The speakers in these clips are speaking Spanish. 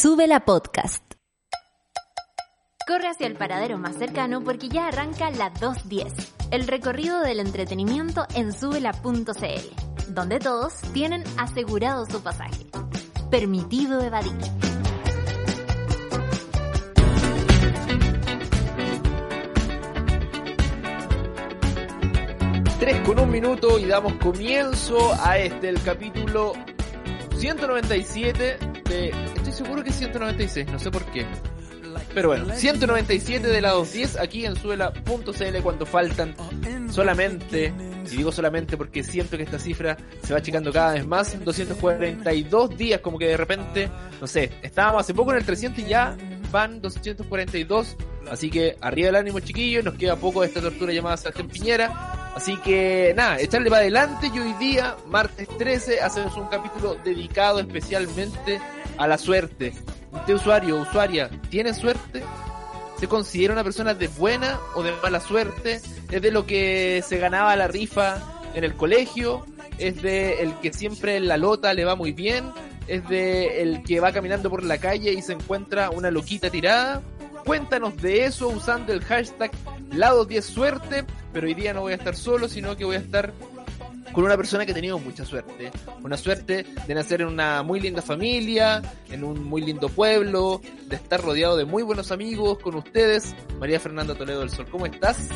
Sube la podcast. Corre hacia el paradero más cercano porque ya arranca la 210, el recorrido del entretenimiento en subela.cl, donde todos tienen asegurado su pasaje. Permitido evadir. Tres con un minuto y damos comienzo a este, el capítulo 197 de... Seguro que es 196, no sé por qué. Pero bueno, 197 de la 210 aquí en suela.cl cuando faltan solamente, y digo solamente porque siento que esta cifra se va achicando cada vez más, 242 días, como que de repente, no sé, estábamos hace poco en el 300 y ya van 242, así que arriba el ánimo chiquillos, nos queda poco de esta tortura llamada Sargent Piñera, Así que nada, echarle para adelante y hoy día, martes 13, hacemos un capítulo dedicado especialmente a la suerte. ¿Usted usuario, usuaria, tiene suerte? ¿Se considera una persona de buena o de mala suerte? ¿Es de lo que se ganaba la rifa en el colegio? ¿Es de el que siempre en la lota le va muy bien? ¿Es de el que va caminando por la calle y se encuentra una loquita tirada? Cuéntanos de eso usando el hashtag lado 10 suerte, pero hoy día no voy a estar solo, sino que voy a estar con una persona que ha tenido mucha suerte. Una suerte de nacer en una muy linda familia, en un muy lindo pueblo, de estar rodeado de muy buenos amigos con ustedes. María Fernanda Toledo del Sol, ¿cómo estás?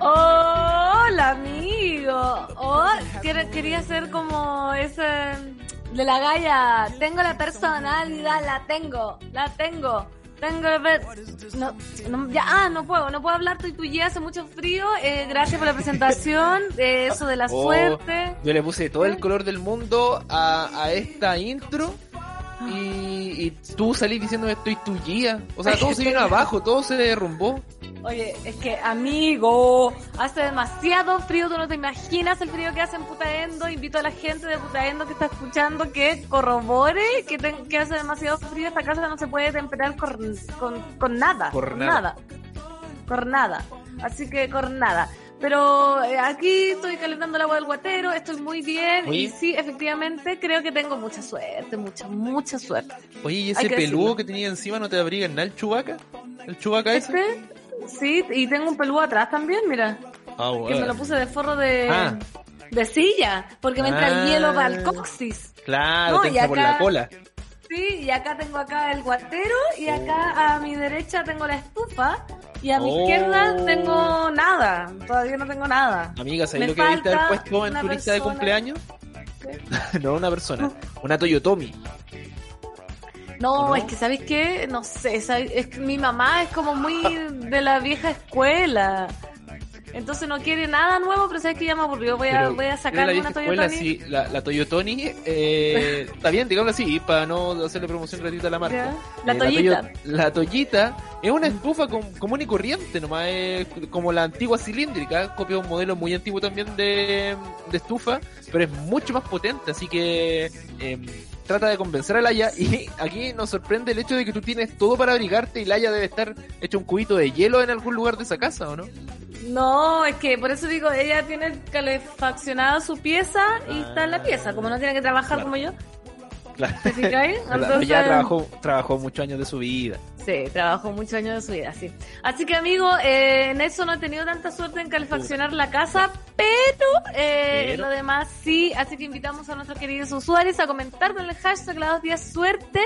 Hola amigo. Oh, quería ser como ese de la galla. Tengo la personalidad, la tengo, la tengo. Tengo no, no, ya, ah, no puedo, no puedo hablar, estoy tu hace mucho frío. Eh, gracias por la presentación, de eso de la oh, suerte. Yo le puse todo el color del mundo a, a esta intro. Y, y, tú salís diciéndome estoy tu guía. O sea, todo se vino abajo, todo se derrumbó. Oye, es que amigo, hace demasiado frío, tú no te imaginas el frío que hace en Putaendo. Invito a la gente de Putaendo que está escuchando que corrobore que, que hace demasiado frío. Esta casa no se puede temperar con, con, nada. Por nada. Con nada. Así que con nada. Pero eh, aquí estoy calentando el agua del guatero, estoy muy bien y sí, efectivamente creo que tengo mucha suerte, mucha, mucha suerte. Oye, ¿y ese peludo que tenía encima no te abriga nada el chubaca? ¿El chubaca ese? ¿Este? Sí, y tengo un peludo atrás también, mira. Ah, que me lo puse de forro de, ah. de silla, porque me entra el hielo para el coxis. Claro, no, por la cola. Sí, y acá tengo acá el guatero y acá a mi derecha tengo la estufa y a mi izquierda oh. tengo nada. Todavía no tengo nada. Amiga, ¿sabes lo que debiste haber puesto en tu lista de cumpleaños? no una persona, una Toyotomi. No, es que ¿sabéis qué? No sé, es que mi mamá es como muy de la vieja escuela. Entonces no quiere nada nuevo, pero sabes que ya me aburrió. Voy a, voy a sacar una Toyotoni. Sí, la, la Toyotoni, eh, está bien, digamos así, para no hacerle promoción gratuita a la marca. La Toyita. Eh, la, Toyita es una estufa común y corriente, nomás es como la antigua cilíndrica, copia un modelo muy antiguo también de, de estufa, pero es mucho más potente, así que eh, trata de convencer a Laia y aquí nos sorprende el hecho de que tú tienes todo para abrigarte y Laia debe estar hecho un cubito de hielo en algún lugar de esa casa, ¿o no? No, es que por eso digo, ella tiene calefaccionada su pieza y está en la pieza, como no tiene que trabajar como yo. Claro. Entonces... Ya trabajó, trabajó muchos años de su vida. Sí, trabajó muchos años de su vida, sí. Así que, amigo, eh, en eso no he tenido tanta suerte en calefaccionar la casa, pero, eh, lo demás sí. Así que invitamos a nuestros queridos usuarios a comentar con el hashtag la dos días suerte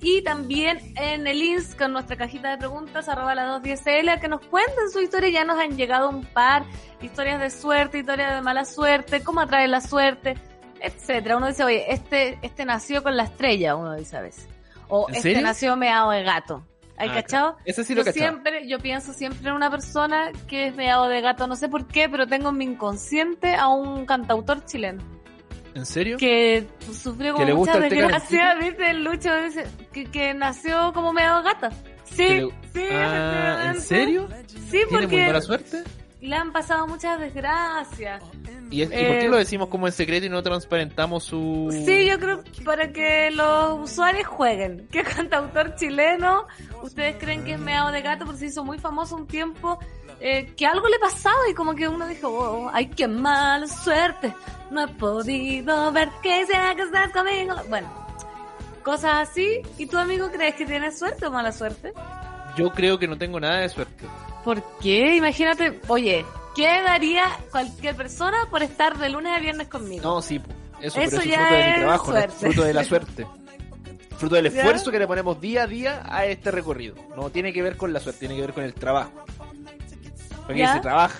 y también en el ins con nuestra cajita de preguntas arroba la 210L a que nos cuenten su historia. Ya nos han llegado un par historias de suerte, historias de mala suerte, cómo atrae la suerte etcétera. Uno dice, oye, este, este nació con la estrella, uno dice a veces. O este nació meado de gato. ¿Hay ah, cachado? Eso sí lo yo siempre, yo pienso siempre en una persona que es meado de gato, no sé por qué, pero tengo en mi inconsciente a un cantautor chileno. ¿En serio? Que sufrió ¿Que como le gusta mucha desgracia, ¿viste? El Lucho dice que, que nació como medio gata. Sí, Que le- sí, Ah, ¿En serio? Sí, ¿Tiene muy porque mala suerte? le han pasado muchas desgracias. ¿Y, es- y Eh, por qué lo decimos como en secreto y no transparentamos su...? Sí, yo creo para que los usuarios jueguen. ¿Qué cantautor chileno ustedes creen que es meado de gato? Porque se hizo muy famoso un tiempo eh, que algo le pasaba y como que uno dijo, oh, ay, qué mala suerte. No he podido ver que sea que estás conmigo. Bueno, cosas así. ¿Y tu amigo crees que tiene suerte o mala suerte? Yo creo que no tengo nada de suerte. ¿Por qué? Imagínate, oye, ¿qué daría cualquier persona por estar de lunes a viernes conmigo? No, sí, eso, Eso pero eso es ya fruto de mi es trabajo, no es fruto de la suerte. Fruto del ¿Ya? esfuerzo que le ponemos día a día a este recorrido. No tiene que ver con la suerte, tiene que ver con el trabajo. Porque ¿Ya? se trabaja.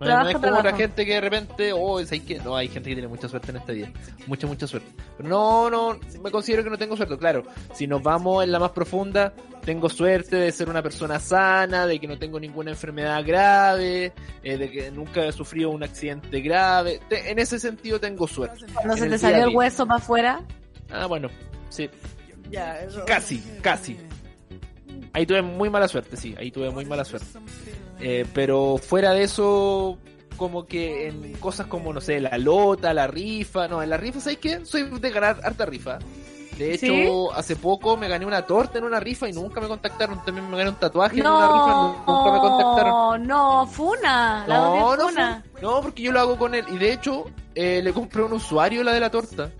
No, Trabajo, no es como trabajo. la gente que de repente, oh, es ahí que no, hay gente que tiene mucha suerte en esta vida, mucha, mucha suerte. Pero no, no, me considero que no tengo suerte, claro. Si nos vamos en la más profunda, tengo suerte de ser una persona sana, de que no tengo ninguna enfermedad grave, eh, de que nunca he sufrido un accidente grave. Te- en ese sentido tengo suerte. Cuando en se te día salió el día. hueso para afuera. Ah, bueno, sí, Ya, eso. casi, casi. Ahí tuve muy mala suerte, sí, ahí tuve muy mala suerte. Eh, pero fuera de eso, como que en cosas como, no sé, la lota, la rifa, no, en la rifa, ¿sabes qué? Soy de ganar harta rifa. De hecho, ¿Sí? hace poco me gané una torta en una rifa y nunca me contactaron. También me gané un tatuaje en una rifa y nunca me contactaron. No, Funa. La No, no, no, Funa. fue- no, porque yo lo hago con él. Y de hecho, eh, le compré a un usuario la de la torta.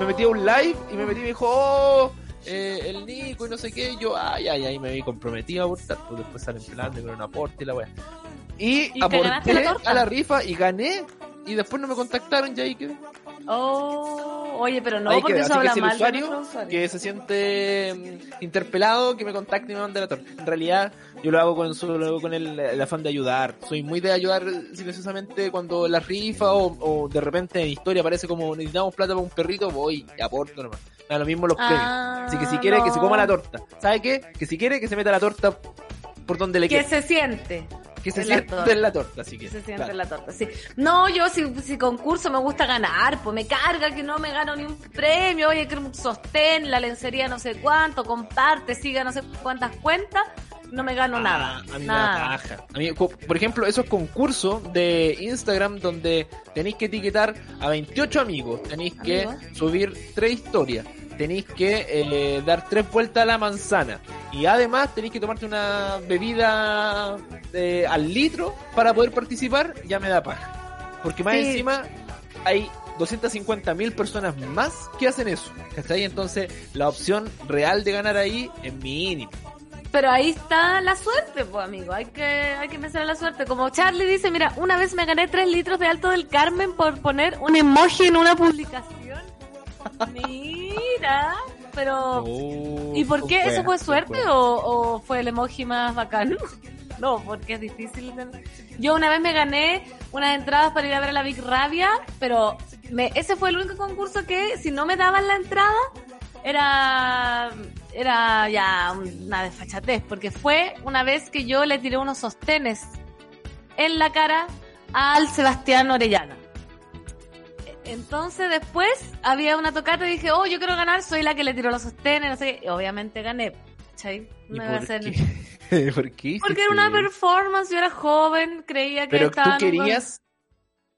Me metí a un live y me metí y me dijo, oh, eh, el Nico y no sé qué. Y yo, ay, ay, ay, me vi comprometido a aportar. Pues después sale en plan de con un aporte y la wea. Y, ¿Y aporté la a la rifa y gané. Y después no me contactaron y ahí quedé. Oh, oye, pero no, Ahí porque quedé. eso Así que habla si el mal usuario. que se siente mm, interpelado, que me contacte y me mande la torta. En realidad, yo lo hago con, solo lo hago con el, el afán de ayudar. Soy muy de ayudar silenciosamente cuando la rifa o, o de repente en historia aparece como necesitamos plata para un perrito, voy y aporto nomás. Da lo mismo los premios. Ah, Así que si quiere, que se coma la torta. ¿Sabe qué? Que si quiere, que se meta la torta por donde le Que quede. se siente. Que se torta. en la torta, así que. Que se siente claro. en la torta, sí. No, yo si, si concurso me gusta ganar, pues me carga que no me gano ni un premio, oye, que un sostén, la lencería no sé cuánto, comparte, siga no sé cuántas cuentas, no me gano nada. Ah, a mí me nada. da paja. A mí, por ejemplo, esos concursos de Instagram donde tenéis que etiquetar a 28 amigos, tenéis que Amigos. subir tres historias, tenéis que eh, dar tres vueltas a la manzana y además tenéis que tomarte una bebida eh, al litro para poder participar, ya me da paja. Porque más Sí. encima hay 250 mil personas más que hacen eso. ¿Cachai? Entonces la opción real de ganar ahí es mínima. Pero ahí está la suerte, pues amigo, hay que, hay que pensar en la suerte. Como Charlie dice, mira, una vez me gané 3 litros de Alto del Carmen por poner un emoji en una publicación. Mira, pero... Oh, ¿Y por qué? ¿Eso fue suerte o, o fue el emoji más bacano? No, porque es difícil. Yo una vez me gané unas entradas para ir a ver a la Big Rabia, pero me, ese fue el único concurso que si no me daban la entrada era era ya una desfachatez, porque fue una vez que yo le tiré unos sostenes en la cara al Sebastián Orellana. Entonces después había una tocata y dije, oh, yo quiero ganar, soy la que le tiró los sostenes, no sé qué. Y obviamente gané. ¿cachai? ¿Y No iba a por ser- qué? ¿Por qué Porque era una performance, yo era joven, creía que ¿Pero tú estaba... querías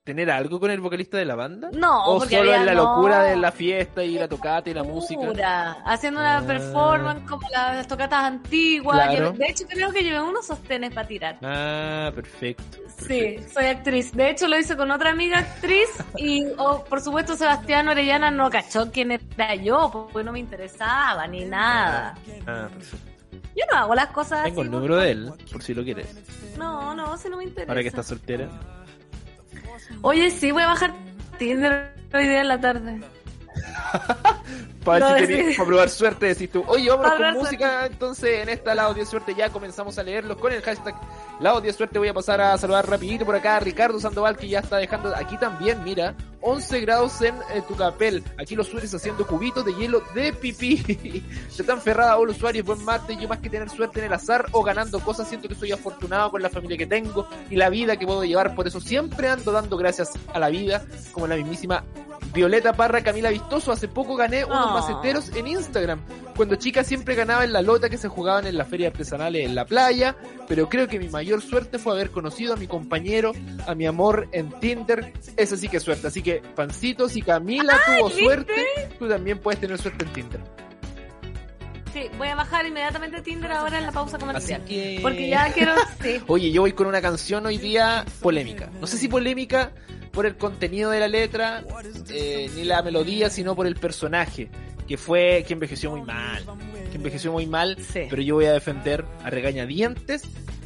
tener algo con el vocalista de la banda? No, ¿O porque solo había- en la no. locura de la fiesta y la tocata y la música? Haciendo una Ah. performance como las tocatas antiguas. Claro. De hecho, creo que llevé unos sostenes para tirar. Ah, perfecto. Sí, soy actriz. De hecho, lo hice con otra amiga actriz y, oh, por supuesto, Sebastián Orellana no cachó quién era yo, porque no me interesaba ni nada. Ah, perfecto. Yo no hago las cosas Tengo así el número de él, por si lo quieres. No, no, si no me interesa. Ahora que estás soltera. Oye, sí, voy a bajar Tinder hoy día en la tarde. Para No, si tenés- para probar suerte, decís tú. Oye, vámonos con música. Entonces, en esta Lado 10 Suerte ya comenzamos a leerlos con el hashtag Lado 10 Suerte. Voy a pasar a saludar rapidito por acá a Ricardo Sandoval, que ya está dejando aquí también, mira, 11 grados en eh, Tucapel. Aquí los sueles haciendo cubitos de hielo de pipí. Se están ferrada los usuarios. Buen martes. Yo más que tener suerte en el azar o ganando cosas, siento que soy afortunado con la familia que tengo y la vida que puedo llevar. Por eso siempre ando dando gracias a la vida, como la mismísima Violeta Parra, Camila Vistoso, hace poco gané unos Oh. maceteros en Instagram. Cuando chica siempre ganaba en la lota que se jugaban en las ferias artesanales en la playa, pero creo que mi mayor suerte fue haber conocido a mi compañero, a mi amor en Tinder. Eso sí que es suerte. Así que, Pancito, si Camila tuvo ¿viste? suerte, tú también puedes tener suerte en Tinder. Sí, voy a bajar inmediatamente Tinder ahora en la pausa comercial. que... Porque ya quiero... Sí. Oye, yo voy con una canción hoy día polémica. No sé si polémica por el contenido de la letra, eh, ni la melodía, sino por el personaje, que fue, que envejeció muy mal. Que envejeció muy mal, Sí. pero yo voy a defender a regañadientes.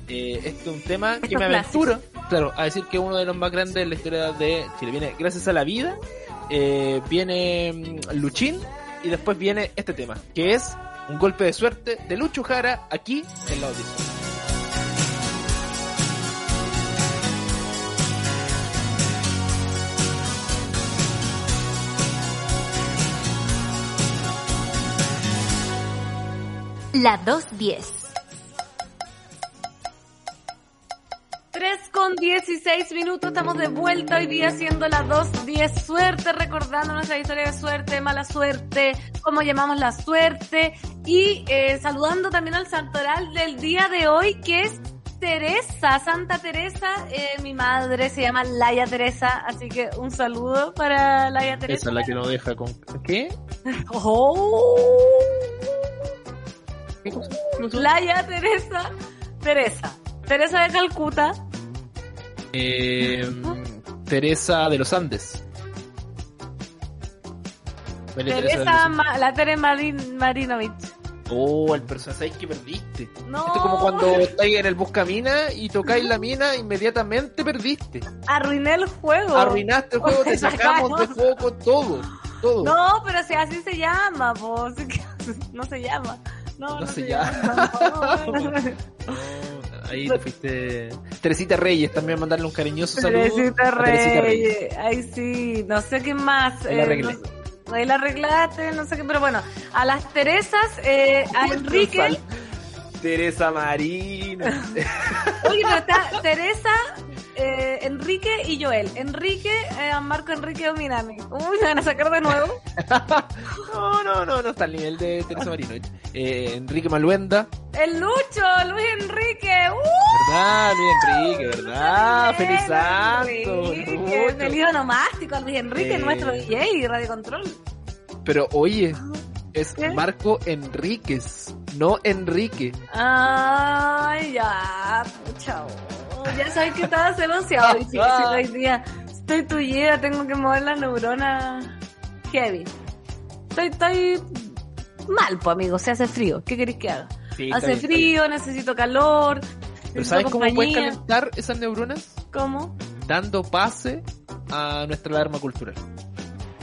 Eh, este es un tema que me aventuro, claro, a decir que uno de los más grandes de la historia de Chile. Viene Gracias a la Vida, eh, viene mm, Luchín, y después viene este tema, que es un golpe de suerte de Lucho Jara aquí en la audición. La 210. 3 con 16 minutos, estamos de vuelta hoy día haciendo la 210 suerte, recordando nuestra historia de suerte, mala suerte, cómo llamamos la suerte y eh, saludando también al santoral del día de hoy que es Teresa, Santa Teresa, eh, mi madre se llama Laia Teresa, así que un saludo para Laia Teresa. Esa es la que nos deja con... ¿Qué? Oh. Laia Teresa, Teresa, Teresa de Calcuta, Eh, Teresa de los Andes. Teresa. Ma- la Tere Marin, Marinovich. Oh, el personaje que perdiste. No. Esto es como cuando estáis en el buscamina y tocáis la mina, inmediatamente perdiste. Arruiné el juego. Arruinaste el juego, te Me sacamos de foco todo. Todo. No, pero si así se llama, que No se llama. No, No no, se llama. ahí te fuiste. Teresita Reyes, también mandarle un cariñoso saludo. Teresita Reyes. Ay, sí. No sé qué más. Ahí la eh, ahí la arreglaste, no sé qué. Pero bueno, a las Teresas, eh, a Enrique. Teresa Marina. Oye, pero está Teresa, eh, Enrique y Joel. Enrique, eh, a Marco Enrique Dominami. Uy, me van a sacar de nuevo. No, no, no, no está al nivel de Teresa Marino. Eh, Enrique Maluenda. El Lucho, Luis Enrique. ¡Uh! ¿Verdad? Luis Enrique, ¿verdad? Bien, ¡Feliz santo! Enrique. Feliz onomástico, Luis Enrique, nuestro DJ Radio Control. Pero oye, es ¿Qué? Marco Enríquez, no Enrique. Ay, ya, pucha. Oh, ya sabes que estaba demasiado difícil hoy día. Estoy tullida, tengo que mover la neurona heavy. Estoy, estoy mal, pues amigo, se hace frío. ¿Qué queréis que haga? Sí, hace frío, necesito calor. Pero necesito ¿sabes cómo puedes calentar esas neuronas? ¿Cómo? Dando pase a nuestra alarma cultural.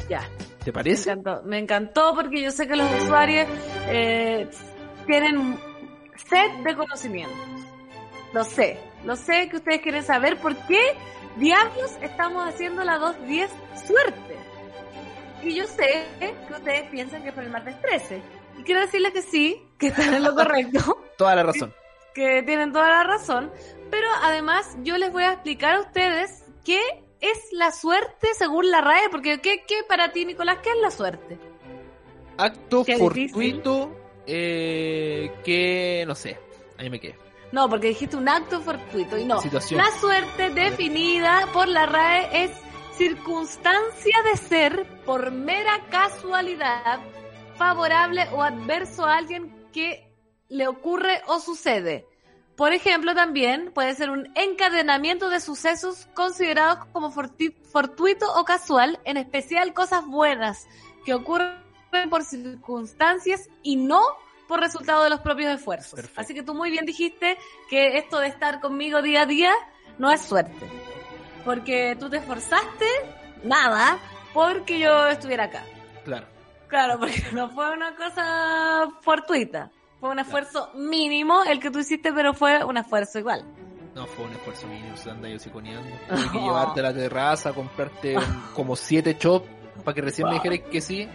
Ya. ¿Te Me parece? encantó, me encantó porque yo sé que los usuarios eh, tienen sed de conocimiento. Lo sé, lo sé que ustedes quieren saber por qué diablos estamos haciendo la 210 suerte. Y yo sé que ustedes piensan que es por el martes 13. Y quiero decirles que sí, que están en lo correcto, Toda la razón. que tienen toda la razón. Pero además yo les voy a explicar a ustedes qué es la suerte según la RAE, porque ¿qué, qué para ti, Nicolás, qué es la suerte? Acto Qué fortuito eh, que, no sé, ahí me quedé. No, porque dijiste un acto fortuito y no. Situación. La suerte definida por la RAE es circunstancia de ser por mera casualidad favorable o adverso a alguien que le ocurre o sucede. Por ejemplo, también puede ser un encadenamiento de sucesos considerados como fortuito o casual, en especial cosas buenas que ocurren por circunstancias y no por resultado de los propios esfuerzos. Perfecto. Así que tú muy bien dijiste que esto de estar conmigo día a día no es suerte. Porque tú te esforzaste, nada, porque yo estuviera acá. Claro. Claro, porque no fue una cosa fortuita. Fue un esfuerzo mínimo el que tú hiciste, pero fue un esfuerzo igual. No, fue un esfuerzo mínimo, se anda yo siconeando. Tuve que llevarte a la terraza, comprarte como siete chops para que recién me dijeras que sí.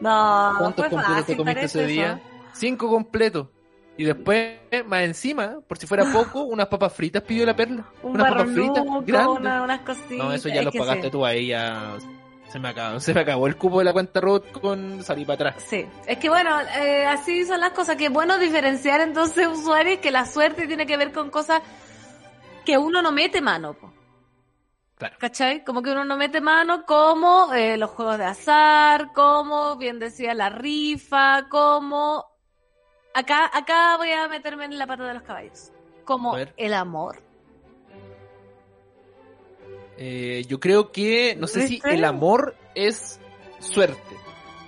No, ¿Cuántos completos comiste ese día? Cinco completos. Y después, más encima, por si fuera poco, unas papas fritas pidió la perla. Un unas papas fritas barronuco, grandes. una- unas cositas. No, eso ya es lo que pagaste tú a ella. Se me acabó, se me acabó el cupo de la cuenta root con salir para atrás. Sí, es que bueno, eh, así son las cosas, que es bueno diferenciar entonces usuarios que la suerte tiene que ver con cosas que uno no mete mano. Po. Claro. ¿Cachai? Como que uno no mete mano, como eh, los juegos de azar, como, bien decía, la rifa, como... Acá, acá voy a meterme en la pata de los caballos. Como el amor. Eh, yo creo que, no sé si el amor es suerte.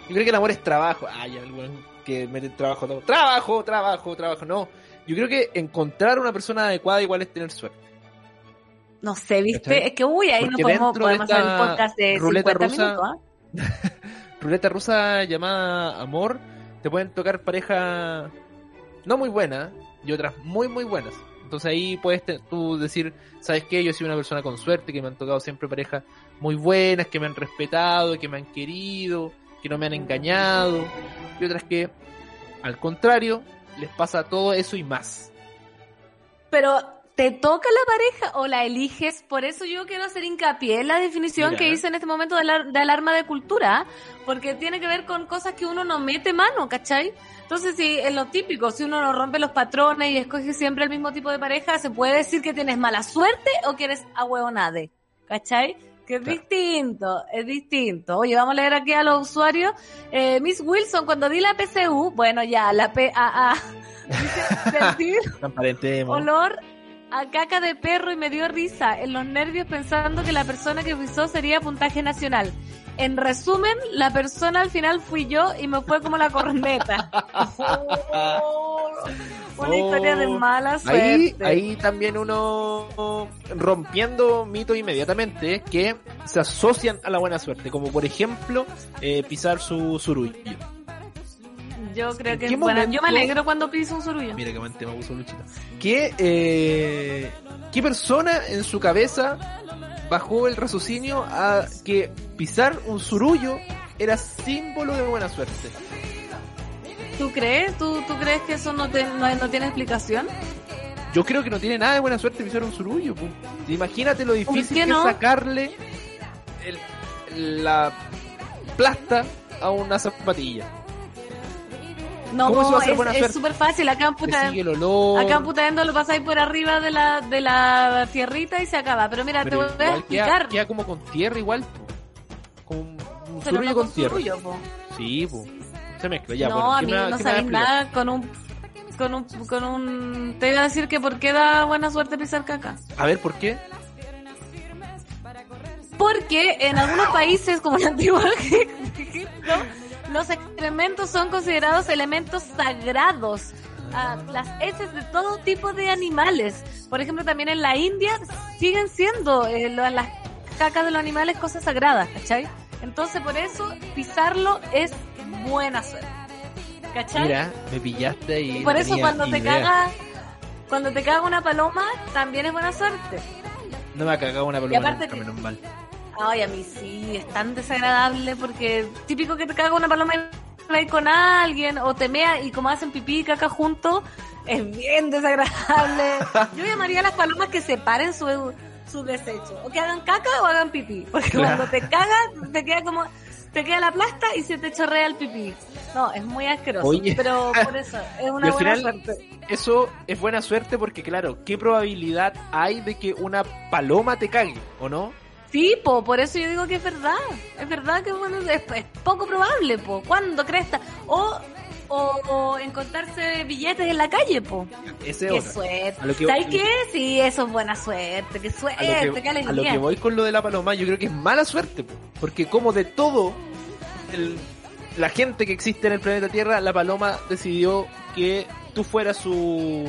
Yo creo que el amor es trabajo. Ay, algún que mete trabajo, todo. trabajo, trabajo, trabajo. No, yo creo que encontrar una persona adecuada igual es tener suerte. No sé, ¿viste? Es que, uy, ahí Porque no podemos, podemos hacer un podcast de ruleta 50 rusa- minutos, ¿ah? Ruleta rusa llamada amor, te pueden tocar pareja no muy buena y otras muy muy buenas. Entonces ahí puedes tú decir, ¿sabes qué? Yo soy una persona con suerte, que me han tocado siempre parejas muy buenas, que me han respetado, que me han querido, que no me han engañado. Y otras que, al contrario, les pasa todo eso y más. Pero, ¿te toca la pareja o la eliges? Por eso yo quiero hacer hincapié en la definición Mira. que hice en este momento de, alar- de alarma de cultura, porque tiene que ver con cosas que uno no mete mano, ¿cachai? Entonces, si es lo típico, si uno no rompe los patrones y escoge siempre el mismo tipo de pareja, se puede decir que tienes mala suerte o que eres ahueonade, ¿cachai? Que es Claro. distinto, es distinto. Oye, vamos a leer aquí a los usuarios. Eh, Miss Wilson, cuando di la PCU, bueno, ya, la PAA, dice, sentir olor a caca de perro y me dio risa en los nervios pensando que la persona que pisó sería puntaje nacional. En resumen, la persona al final fui yo y me fue como la corneta. Oh, una Oh. historia de mala suerte. Ahí, ahí también uno rompiendo mitos inmediatamente que se asocian a la buena suerte, como por ejemplo eh, pisar su surullo. Yo creo ¿En que es buena. Yo me momento- alegro cuando piso un surullo. Mira que buen tema puso Luchito. ¿Qué, eh, ¿Qué persona en su cabeza bajó el raciocinio a que pisar un surullo era símbolo de buena suerte? ¿Tú crees? ¿Tú, tú crees que eso no, te- no, no tiene explicación? Yo creo que no tiene nada de buena suerte pisar un surullo. pu. Imagínate lo difícil que es sacarle el- la plasta a una zapatilla. No, ¿Cómo va a es- buena es suerte? súper fácil. Acá en Puta, el olor. acá en Putaendo lo pasáis por arriba de la, de la tierrita y se acaba. Pero mira, pero te voy a queda, explicar. queda como con tierra igual. Con un Pero no con, con tierra. surullo, po. Sí, pu. se mezcla. Ya, no, bueno, a ¿qué mí me no sabéis nada con un, con un, con un, te iba a decir que por qué da buena suerte pisar caca. A ver, ¿por qué? Porque en algunos países como el antiguo Egipto, los excrementos son considerados elementos sagrados. Ah, las heces de todo tipo de animales. Por ejemplo, también en la India siguen siendo eh, las cacas de los animales cosas sagradas, ¿cachai? Entonces, por eso, pisarlo es buena suerte. ¿Cachai? Mira, me pillaste ahí. Y por no eso cuando te idea. caga, cuando te caga una paloma, también es buena suerte. No me ha cagado una paloma aparte nunca, menos mal. Ay, a mí sí, es tan desagradable porque típico que te caga una paloma y con alguien o te mea y como hacen pipí y caca juntos, es bien desagradable. Yo llamaría a las palomas que separen su, su desecho, o que hagan caca o hagan pipí, porque Claro. cuando te cagas te queda como te queda la plasta y se te chorrea el pipí. No, es muy asqueroso, Oye. pero por eso es una buena final, suerte. eso es buena suerte porque, claro, ¿qué probabilidad hay de que una paloma te cague, o no? Sí, po, por eso yo digo que es verdad. Es verdad que bueno, es, es poco probable, po. ¿Cuándo cresta? O, o, o encontrarse billetes en la calle, po. Ese Qué otra. suerte. Que- ¿Sabes qué? Sí, eso es buena suerte. Qué suerte, lo, que, qué a lo que voy con lo de la paloma, yo creo que es mala suerte, po. porque como de todo el- la gente que existe en el planeta Tierra, la paloma decidió que tú fueras su,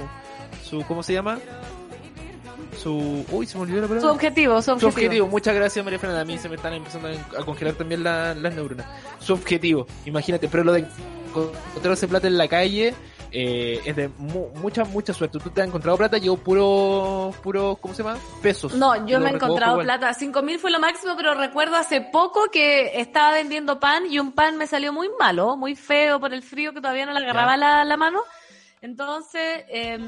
su ¿cómo se llama? Su, uy, se me olvidó la palabra. Su objetivo, su Su objetivo. muchas gracias María Fernanda, a mí se me están empezando a congelar también la- las neuronas. Su objetivo, imagínate, pero lo de encontrarse plata en la calle eh, es de mu- mucha, mucha suerte. Tú te has encontrado plata, yo puro, puro, ¿cómo se llama? Pesos. No, yo me he encontrado plata. 5.000 fue lo máximo, pero recuerdo hace poco que estaba vendiendo pan y un pan me salió muy malo, muy feo por el frío que todavía no le agarraba la, la mano. Entonces, eh,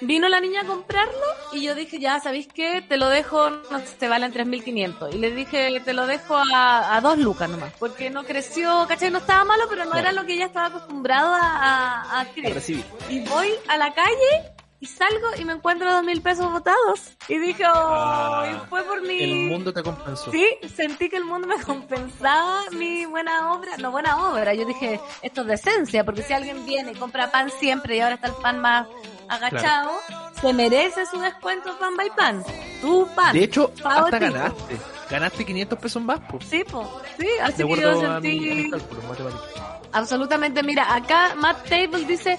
Vino la niña a comprarlo y yo dije, ya, ¿sabéis qué? Te lo dejo, no sé, te valen 3.500. Y le dije, te lo dejo a, a dos lucas nomás, porque no creció, ¿cachai? No estaba malo, pero no Claro. era lo que ella estaba acostumbrado a, a, recibir. Y voy a la calle y salgo y me encuentro dos mil pesos botados. Y dije, oh, Ah, y fue por mi... El mundo te compensó. Sí, sentí que el mundo me compensaba mi buena obra. No, buena obra. Yo dije, esto es decencia, porque si alguien viene y compra pan siempre y ahora está el pan más agachado, se merece su descuento pan by pan. Tu pan. De hecho, hasta ganaste. Ganaste 500 pesos más, pues. Sí, po. Sí, así De que yo mi, sentí... Absolutamente, mira, acá Matt Table dice,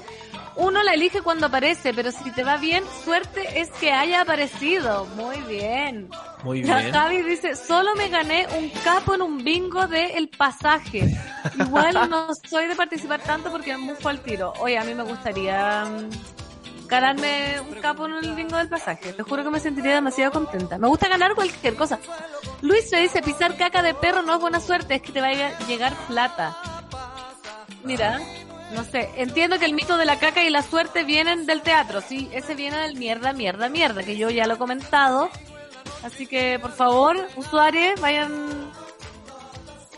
uno la elige cuando aparece, pero si te va bien, suerte es que haya aparecido. Muy bien. Muy La bien. Javi dice, solo me gané un capo en un bingo de El Pasaje. Igual no soy de participar tanto porque me mufo al tiro. Oye, a mí me gustaría mm, ganarme un capo en el bingo del pasaje. Te juro que me sentiría demasiado contenta. Me gusta ganar cualquier cosa. Luis le dice, pisar caca de perro no es buena suerte, es que te va a llegar plata. Mira, no sé, entiendo que el mito de la caca y la suerte vienen del teatro, sí, ese viene del mierda, mierda, mierda, que yo ya lo he comentado. Así que, por favor, usuarios, vayan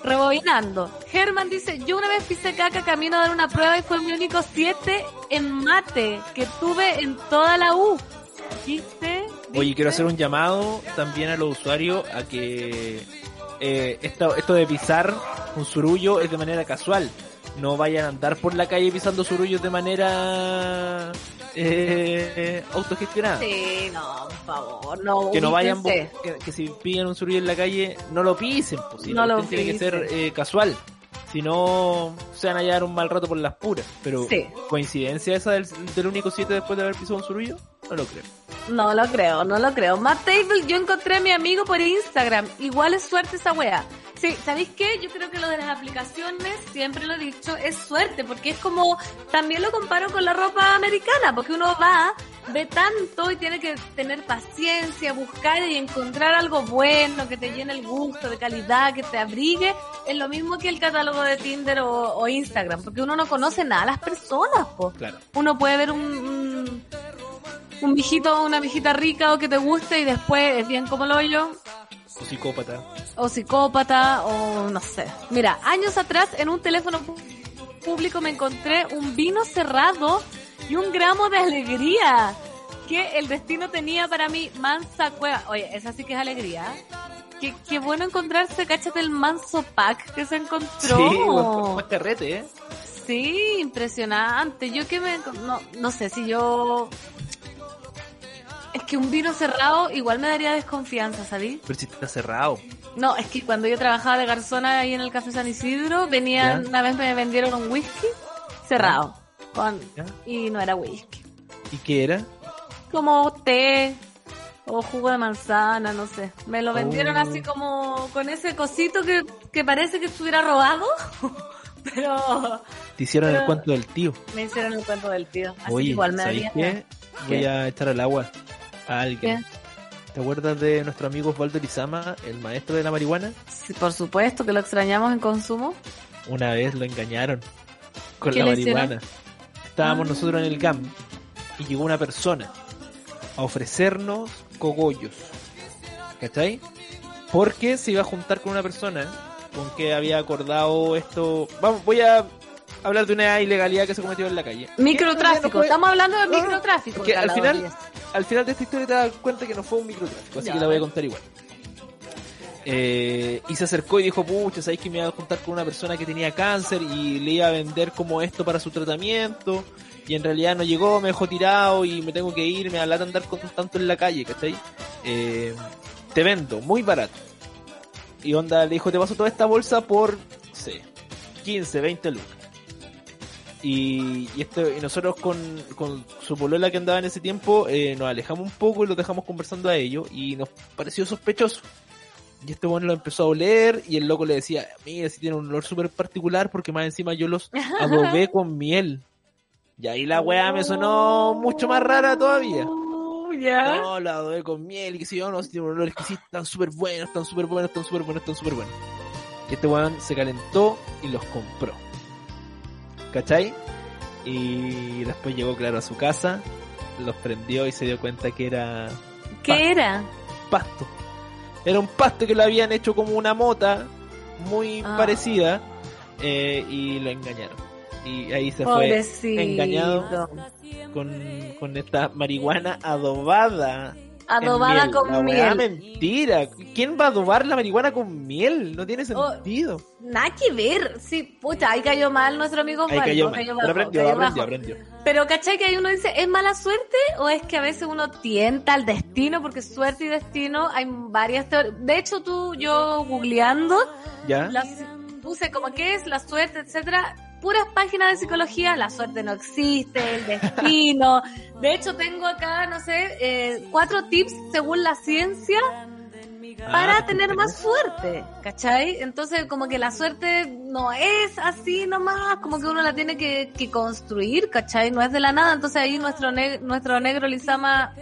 rebobinando. Germán dice, yo una vez pisé caca camino a dar una prueba y fue mi único 7 en mate que tuve en toda la U. ¿Viste? Oye, quiero hacer un llamado también a los usuarios a que eh, esto, esto de pisar un surullo es de manera casual. No vayan a andar por la calle pisando surullos de manera eh, autogestionada. Sí, no, por favor, no. Que no vayan, que, que si pillan un surullo en la calle, no lo pisen, pues, si No lo cuestión tiene que ser pisen. eh, casual. Si no, se van a hallar un mal rato por las puras. Pero, Sí. ¿coincidencia esa del, del único 7 después de haber pisado un surullo? No lo creo. No lo creo, no lo creo. Matt Table, yo encontré a mi amigo por Instagram. Igual es suerte esa wea. Sí, ¿sabéis qué? Yo creo que lo de las aplicaciones, siempre lo he dicho, es suerte, porque es como, también lo comparo con la ropa americana, porque uno va, ve tanto y tiene que tener paciencia, buscar y encontrar algo bueno, que te llene el gusto, de calidad, que te abrigue. Es lo mismo que el catálogo de Tinder o, o Instagram, porque uno no conoce nada a las personas, po Claro. uno puede ver un, un, un viejito o una viejita rica o que te guste y después es bien como lo yo O psicópata. o psicópata o no sé. Mira, años atrás en un teléfono público me encontré un vino cerrado y un gramo de alegría que el destino tenía para mí mansa cueva. Oye, esa sí que es alegría. Qué, qué bueno encontrarse, cáchate el manso pack que se encontró. Sí, buen carrete, ¿eh? Sí, impresionante. Yo que me... No, no sé si yo... Es que un vino cerrado igual me daría desconfianza, ¿sabí? Pero si está cerrado. No, es que cuando yo trabajaba de garzona ahí en el Café San Isidro, venían, Ya. una vez me vendieron un whisky cerrado. Con, y no era whisky. ¿Y qué era? Como té o jugo de manzana, no sé. Me lo vendieron Oh. así como con ese cosito que, que parece que estuviera robado. Pero Te hicieron el cuento del tío. me hicieron el cuento del tío. Así que Oye, igual me ¿sabéis daría... qué? Voy a echar al agua a alguien. ¿Qué? ¿Te acuerdas de nuestro amigo Osvaldo Lizama, el maestro de la marihuana? Sí, por supuesto que lo extrañamos en consumo. Una vez lo engañaron con ¿Qué la marihuana. hicieron? Estábamos Ah. nosotros en el GAM y llegó una persona a ofrecernos cogollos. ¿Cachai? Porque se iba a juntar con una persona con que había acordado esto. Vamos, voy a hablar de una ilegalidad que se cometió en la calle. Microtráfico. No Estamos hablando de microtráfico. al final-. Al final de esta historia te das cuenta que no fue un microtráfico, así Ya. que la voy a contar igual. Eh, y se acercó y dijo, pucha, ¿sabéis que me iba a juntar con una persona que tenía cáncer y le iba a vender como esto para su tratamiento? Y en realidad no llegó, me dejó tirado y me tengo que ir, me da lata andar con tanto en la calle, ¿cachai? Eh, te vendo, muy barato. Y onda le dijo, te paso toda esta bolsa por, no sé, 15, 20 lucas. Y, y, esto, y nosotros con, con su polola que andaba en ese tiempo eh, nos alejamos un poco y lo dejamos conversando a ellos y nos pareció sospechoso. Y este bueno lo empezó a oler y el loco le decía, mira, si tiene un olor súper particular porque más encima yo los adobé con miel. Y ahí la weá me sonó mucho más rara todavía. Ya. No, la adobé con miel y que si yo no, si tiene un olor exquisito, están súper buenos, están súper buenos, están súper buenos, están súper buenos. Y este weón se calentó y los compró. ¿Cachai? Y después llegó, claro, a su casa los prendió y se dio cuenta que era ¿Qué era? pasto. Era un pasto que lo habían hecho como una mota muy Ah. parecida eh, y lo engañaron. Y ahí se fue engañado con, con esta marihuana adobada. Adobada miel. con La miel. mentira. ¿Quién va a adobar la marihuana con miel? No tiene Oh, sentido. Nada que ver. Sí, pucha, ahí cayó mal nuestro amigo Ahí Osvaldo, cayó mal. bajo, aprendió, cayó aprendió. Pero ¿cachai que ahí uno dice, ¿es mala suerte o es que a veces uno tienta al destino? Porque suerte y destino hay varias teorías. De hecho, tú, yo googleando, ¿Ya? las puse como qué es la suerte, etcétera, puras páginas de psicología, la suerte no existe, el destino. De hecho, tengo acá, no sé, eh, cuatro tips según la ciencia para Ah, tener más suerte, ¿cachai? Entonces, como que la suerte no es así nomás, como que uno la tiene que, que construir, ¿cachai? No es de la nada, entonces ahí nuestro, ne- nuestro negro Lizama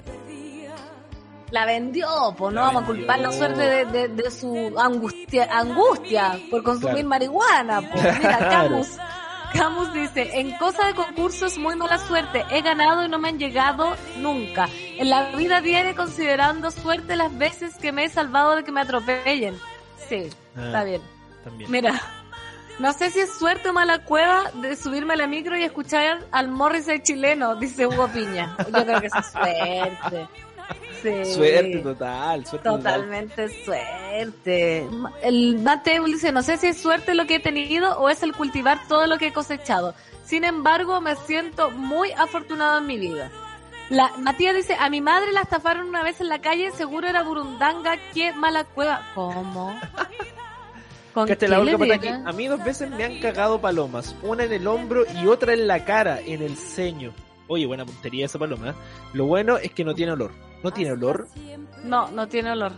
la vendió, pues no vamos a culpar la suerte de, de- de su angustia, angustia por consumir Claro. marihuana. Pues. Mira. Camus, Camus dice, en cosa de concursos muy mala suerte, he ganado y no me han llegado nunca. En la vida viene considerando suerte las veces que me he salvado de que me atropellen. Sí, Ah, está bien. También. Mira, no sé si es suerte o mala cueva de subirme a la micro y escuchar al Morrissey chileno, dice Hugo Piña. Yo creo que es suerte. Sí. Suerte total, suerte total. Totalmente suerte. El Mateo dice, no sé si es suerte lo que he tenido o es el cultivar todo lo que he cosechado. Sin embargo, me siento muy afortunado en mi vida. La, Matías dice, a mi madre la estafaron una vez en la calle, seguro era burundanga, qué mala cueva. ¿Cómo? ¿Con qué la aquí. A mí dos veces me han cagado palomas. Una en el hombro y otra en la cara, en el ceño. Oye, buena puntería esa paloma. ¿eh? Lo bueno es que no tiene olor. ¿No tiene olor? No, no tiene olor.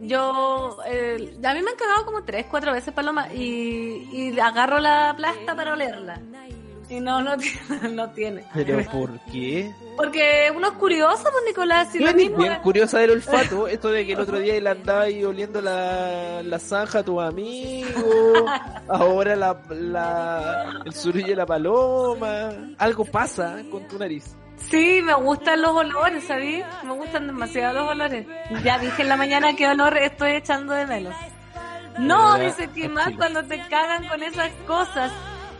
Yo, eh, a mí me han cagado como tres, cuatro veces paloma y, y agarro la plasta para olerla. Y no, no tiene. No tiene. ¿Pero por qué? Porque uno es curioso, pues Nicolás, si mismo. bien curiosa del olfato. Esto de que el otro día él andaba ahí oliendo la, la zanja a tu amigo. Ahora la, la, el surullo de la paloma. Algo pasa con tu nariz. Sí, me gustan los olores, ¿sabí? Me gustan demasiado los olores. Ya dije en la mañana qué olor estoy echando de menos. No, dice que más cuando te cagan con esas cosas.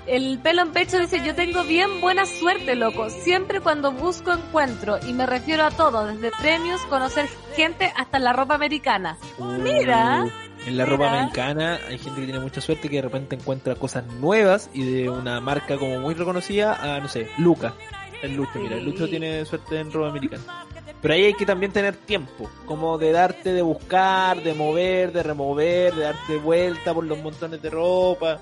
El pelo en pecho dice, yo tengo bien buena suerte, loco. Siempre cuando busco encuentro, y me refiero a todo, desde premios, conocer gente, hasta la ropa americana. Mira. Uh, En la ropa Mira. americana hay gente que tiene mucha suerte que de repente encuentra cosas nuevas y de una marca como muy reconocida a, no sé, Luca. El Lucho, mira, el Lucho tiene suerte en ropa americana. Pero ahí hay que también tener tiempo, como de darte de buscar, de mover, de remover, de darte vuelta por los montones de ropa.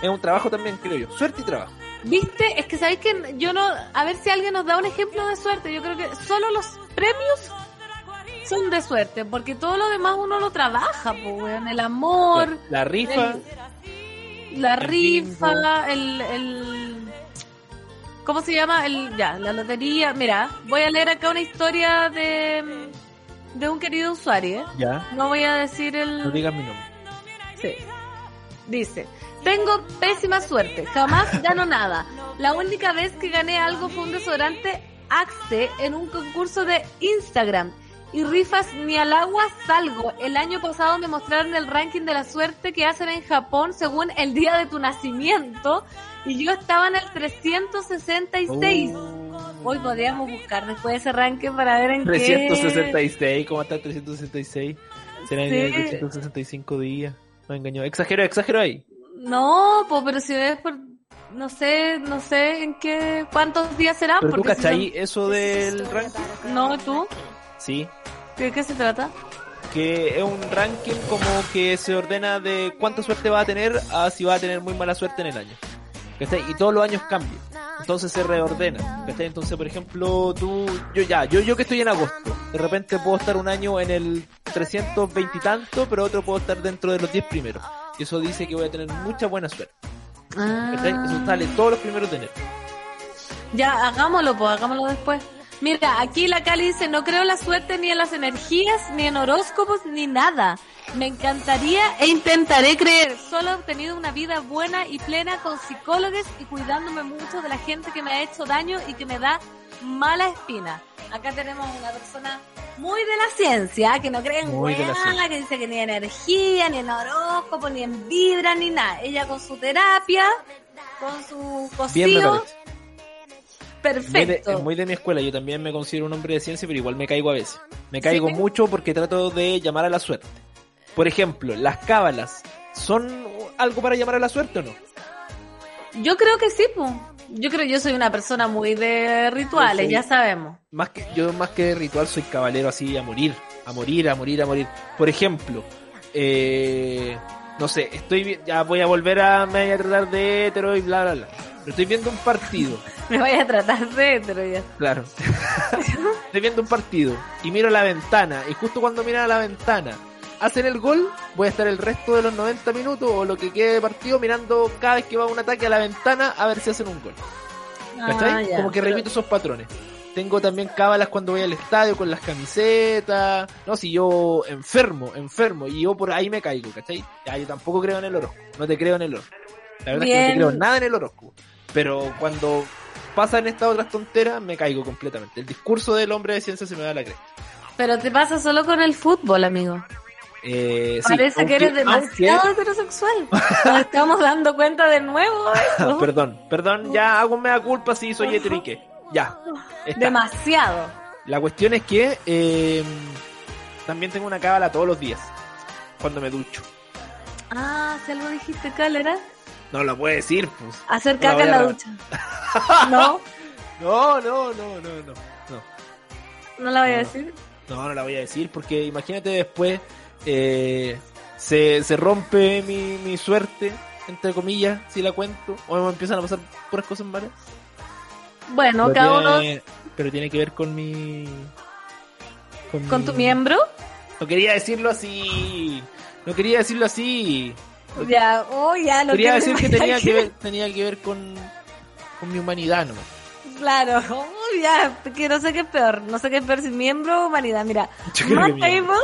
Es un trabajo también, creo yo. Suerte y trabajo. ¿Viste? Es que sabéis que yo no. A ver si alguien nos da un ejemplo de suerte. Yo creo que solo los premios son de suerte, porque todo lo demás uno lo trabaja, pues, weón. El amor, La rifa, la El rifa, el, el. ¿Cómo se llama? El, ya, la lotería. Mira, voy a leer acá una historia de, de un querido usuario, ¿eh? ya, No voy a decir el. no digas mi nombre. Sí. Dice, tengo pésima suerte, jamás gano nada. La única vez que gané algo fue un desodorante Axe en un concurso de Instagram. Y rifas ni al agua salgo. El año pasado me mostraron el ranking de la suerte que hacen en Japón según el día de tu nacimiento. Y yo estaba en el 366. Uh, Hoy podríamos buscar después ese ranking para ver en qué... 366, ¿cómo está el 366? Será en Sí. el 365 días. No engañó. Exagero, exagero ahí. No, pues pero si ves por... No sé, no sé en qué... ¿Cuántos días serán? Pero tú porque si cachai eso del ranking. son- No, ¿tú? Sí. ¿De qué se trata? Que es un ranking como que se ordena de cuánta suerte va a tener a si va a tener muy mala suerte en el año. ¿Cachai? Y todos los años cambian. Entonces se reordena. ¿Cachai? Entonces, por ejemplo, tú, yo ya, yo, yo que estoy en agosto, de repente puedo estar un año en el 320 y tanto, pero otro puedo estar dentro de los 10 primeros. Y eso dice que voy a tener mucha buena suerte. Ah. Eso sale todos los primeros de enero. Ya, hagámoslo, pues, hagámoslo después. Mira, aquí la Cali dice, no creo en la suerte ni en las energías, ni en horóscopos, ni nada. Me encantaría e intentaré creer. Solo he obtenido una vida buena y plena con psicólogos y cuidándome mucho de la gente que me ha hecho daño y que me da mala espina. Acá tenemos una persona muy de la ciencia, que no cree en ciencia. que dice que ni energía, ni en horóscopo, ni en vibra, ni nada. Ella con su terapia, con su Bien parece. Muy de- perfecto. es muy de mi escuela, yo también me considero un hombre de ciencia, pero igual me caigo a veces. Me caigo ¿Sí? mucho porque trato de llamar a la suerte. Por ejemplo, las cábalas, ¿son algo para llamar a la suerte o no? Yo creo que sí, pues. Yo creo yo soy una persona muy de rituales, soy- ya sabemos. Más que, yo más que de ritual soy caballero así a morir, a morir, a morir, a morir. Por ejemplo, eh, no sé, estoy ya voy a volver a me voy a tratar de hetero y bla bla bla. Pero estoy viendo un partido, Me voy a tratar de pero ya. claro. estoy viendo un partido y miro la ventana y justo cuando miran a la ventana hacen el gol, voy a estar el resto de los 90 minutos o lo que quede de partido mirando cada vez que va un ataque a la ventana a ver si hacen un gol. ¿Cachai? Ah, ya. Como que Pero- repito esos patrones. Tengo también cábalas cuando voy al estadio con las camisetas. No, si yo enfermo, enfermo, y yo por ahí me caigo, ¿cachai? Ya, yo tampoco creo en el horóscopo. No te creo en el horóscopo. La verdad es que no te creo nada en el horóscopo. Pero cuando pasan estas otras tonteras, me caigo completamente. El discurso del hombre de ciencia se me da la cresta. Pero te pasa solo con el fútbol, amigo. Eh, sí, Parece aunque- que eres demasiado aunque- heterosexual. Nos estamos dando cuenta de nuevo. eso. perdón, perdón, ya hago mea culpa si soy qué. Ya. está. Demasiado. La cuestión es que eh, también tengo una cábala todos los días. Cuando me ducho. Ah, si algo dijiste, ¿cuál era? No lo puedo decir, pues. Hacer caca en la ducha. No, No, no, no, no, no. No, no la voy a decir. no, no la voy a decir porque imagínate después eh, se, se rompe mi, mi suerte, entre comillas, si la cuento. O me empiezan a pasar puras cosas malas. Bueno, pero, cada uno tiene, pero tiene que ver con mi... con mi- tu miembro. No quería decirlo así. No quería decirlo así. Ya, oh, ya lo Quería decir que tenía que ver, tenía que ver con, con mi humanidad, ¿no? Claro, oh, ya, que no sé qué es peor. No sé qué es peor si miembro o humanidad. Mira, Matt. Table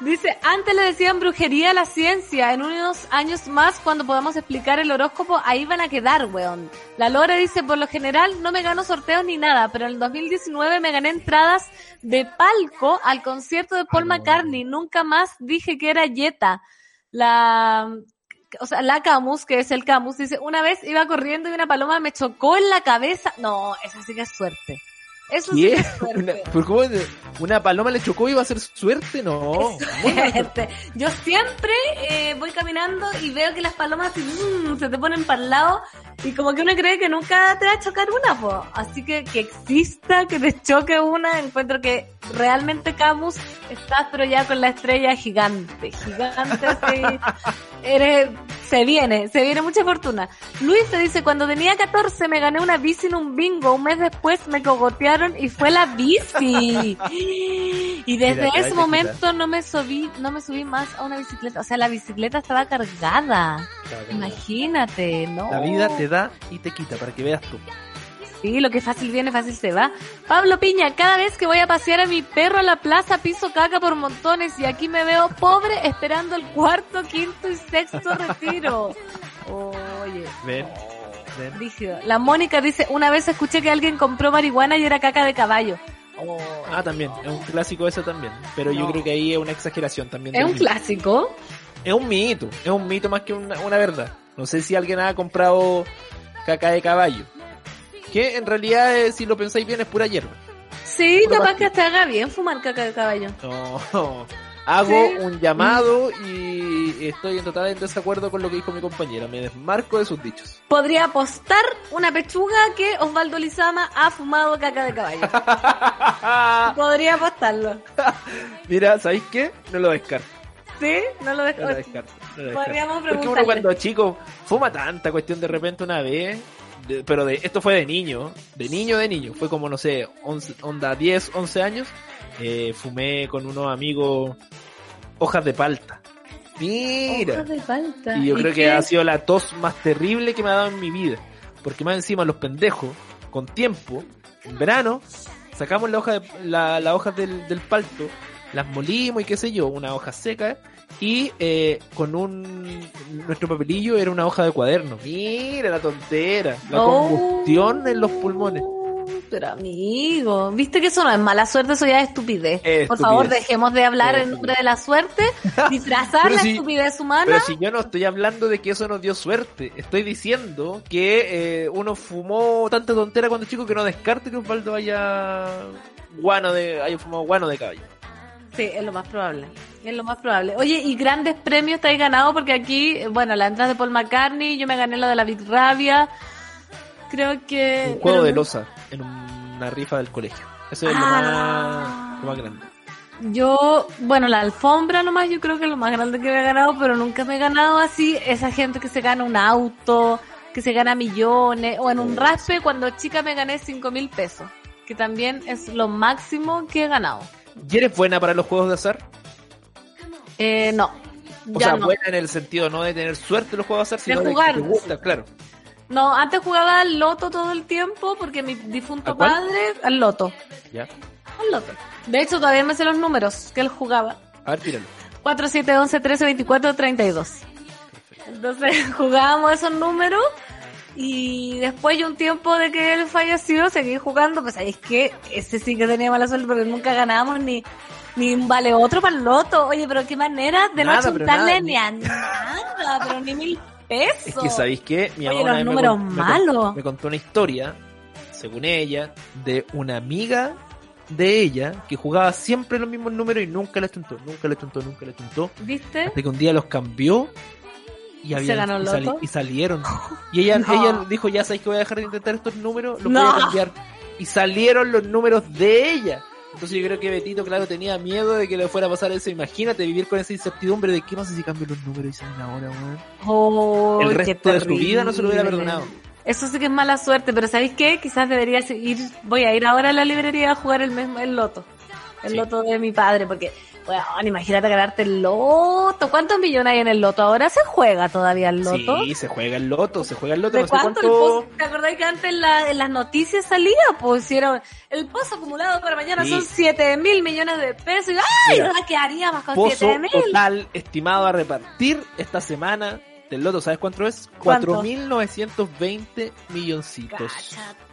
dice, antes le decían brujería a la ciencia, en unos años más cuando podamos explicar el horóscopo, ahí van a quedar, weón. La Lore dice, por lo general no me gano sorteos ni nada, pero en el 2019 me gané entradas de palco al concierto de Paul Ah. McCartney. Nunca más dije que era Yeta. La, o sea, la Camus, que es el Camus, dice, una vez iba corriendo y una paloma me chocó en la cabeza. No, esa sí que es suerte. Eso sí es Una, suerte. ¿pero cómo de- ¿Una paloma le chocó y iba a ser suerte? No. Suerte. Yo siempre eh, voy caminando y veo que las palomas mm, se te ponen para el lado y como que uno cree que nunca te va a chocar una, po. Así que que exista, que te choque una, encuentro que realmente Camus estás pero ya con la estrella gigante, gigante así. Eres, se viene, se viene mucha fortuna. Luis te dice, cuando tenía 14 me gané una bici en un bingo, un mes después me cogotearon y fue la bici. Y desde Mira, ese momento no me subí, no me subí más a una bicicleta. O sea, la bicicleta estaba cargada. Imagínate, ¿no? La vida te da y te quita para que veas tú. Sí, lo que fácil viene, fácil se va. Pablo Piña, cada vez que voy a pasear a mi perro a la plaza piso caca por montones y aquí me veo pobre esperando el cuarto, quinto y sexto retiro. Oye, Ven, ven. rígido. La Mónica dice, una vez escuché que alguien compró marihuana y era caca de caballo. Oh, Ah, también. Es un clásico eso también. Pero yo creo que ahí es una exageración también. es un mito. clásico. Es un mito. Es un mito más que una, una verdad. No sé si alguien ha comprado caca de caballo. Que en realidad, eh, si lo pensáis bien, es pura hierba. Sí, Pura capaz que te haga bien fumar caca de caballo. No. Hago Sí. un llamado y estoy en total desacuerdo con lo que dijo mi compañera. Me desmarco de sus dichos. Podría apostar una pechuga que Osvaldo Lizama ha fumado caca de caballo. Podría apostarlo. Mira, ¿sabéis qué? No lo descarto. ¿Sí? No lo No dejo. lo descarto. no lo descarto. Podríamos Porque uno cuando chico fuma tanta cuestión de repente una vez, de- pero de esto fue de niño, de niño, de niño, fue como no sé, 11, onda 10, 11 años, eh, fumé con unos amigos hojas de palta. Mira. Hojas de palta. Y yo creo que ha sido la tos más terrible que me ha dado en mi vida. Porque más encima los pendejos, con tiempo, en verano, sacamos la hoja de, la, la hoja del, del palto, las molimos y qué sé yo, una hoja seca, y eh, con un nuestro papelillo era una hoja de cuaderno. Mira la tontera, la Oh. combustión en los pulmones. Pero amigo, viste que eso no es mala suerte, eso ya es estupidez. Es Por favor, dejemos de hablar en nombre de la suerte, disfrazar la si- estupidez humana. Pero si yo no estoy hablando de que eso nos dio suerte, estoy diciendo que eh, uno fumó tanta tontera cuando chico que no descarte que Osvaldo haya guano de, haya fumado guano de caballo. Sí, es lo más probable. Es lo más probable. Oye, y grandes premios te has ganado porque aquí, bueno, la entrada de Paul McCartney, yo me gané la de la Big Rabia. Creo que. Un juego pero de losa en una rifa del colegio. Eso es lo, Ah. más, lo más grande. Yo, bueno, la alfombra nomás, yo creo que es lo más grande que me he ganado, pero nunca me he ganado así esa gente que se gana un auto, que se gana millones, o en un raspe, cuando chica me gané cinco mil pesos, que también es lo máximo que he ganado. ¿Y eres buena para los juegos de azar? Eh, no. O ya sea, no. buena en el sentido no de tener suerte los juegos de azar, sino de, jugar. que te gusta, claro. No, antes jugaba al loto todo el tiempo porque mi difunto ¿A padre, al loto, Ya. al loto. De hecho, todavía me sé los números que él jugaba. A ver, tíralo. 4, 7, 11, 13, 24, 32. Entonces jugábamos esos números y después de un tiempo de que él falleció, seguí jugando, pues ahí es que ese sí que tenía mala suerte porque nunca ganábamos ni, ni vale otro para el loto. Oye, pero qué manera de no Nada, chuntarle ni a nada, pero ni mil pesos. Es que sabéis que mi Oye, mamá los números me malos. Me, contó una historia, según ella, de una amiga de ella que jugaba siempre los mismos números y nunca le chuntó, nunca le chuntó, nunca le chuntó. ¿Viste? Hasta que un día los cambió y, ¿Se habían- ganó el y, sali- loto? y salieron. Y ella, No. ella dijo, ya sabéis que voy a dejar de intentar estos números, los No. voy a cambiar. Y salieron los números de ella. Entonces yo creo que Betito, claro, tenía miedo de que le fuera a pasar eso. Imagínate vivir con esa incertidumbre de qué pasa si cambio los números y salen ahora, weón. Oh, El resto de su vida no se lo hubiera perdonado. Eso sí que es mala suerte, pero ¿sabéis qué? Quizás debería ir, voy a ir ahora a la librería a jugar el mismo, el loto. El Sí. loto de mi padre, porque, bueno, imagínate ganarte el loto. ¿Cuántos millones hay en el loto? ¿Ahora se juega todavía el loto? Sí, se juega el loto, se juega el loto, ¿De no cuánto? cuánto. ¿Te acordáis que antes en, la- en las noticias salía? Pues hicieron el pozo acumulado para mañana Sí. son 7 mil millones de pesos. Y, ¡ay! Mira, ¿Ahora qué haríamos con Pozo 7 mil? total estimado a repartir esta semana del loto, ¿sabes cuánto es? ¿Cuánto? 4.920 milloncitos.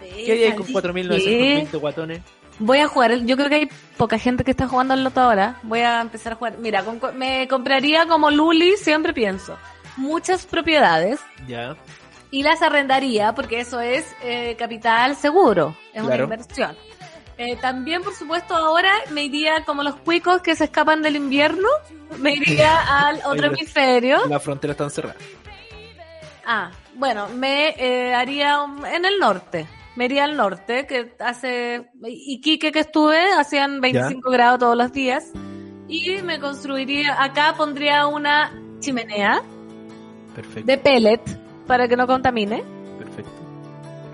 ¿Qué hay con ¿sabéis 4.920 qué? guatones? Voy a jugar, yo creo que hay poca gente que está jugando al loto ahora. Voy a empezar a jugar. Mira, con- me compraría como Luli, siempre pienso, muchas propiedades Ya. y las arrendaría porque eso es eh, capital seguro, es una inversión. Eh, también, por supuesto, ahora me iría como los cuicos que se escapan del invierno, me iría al otro hemisferio. Las fronteras están cerradas. Ah, bueno, me eh, haría un- en el norte. Me iría al norte, que hace Iquique que estuve, hacían 25 grados todos los días. Y me construiría, acá pondría una chimenea Perfecto. de pellet para que no contamine. Perfecto.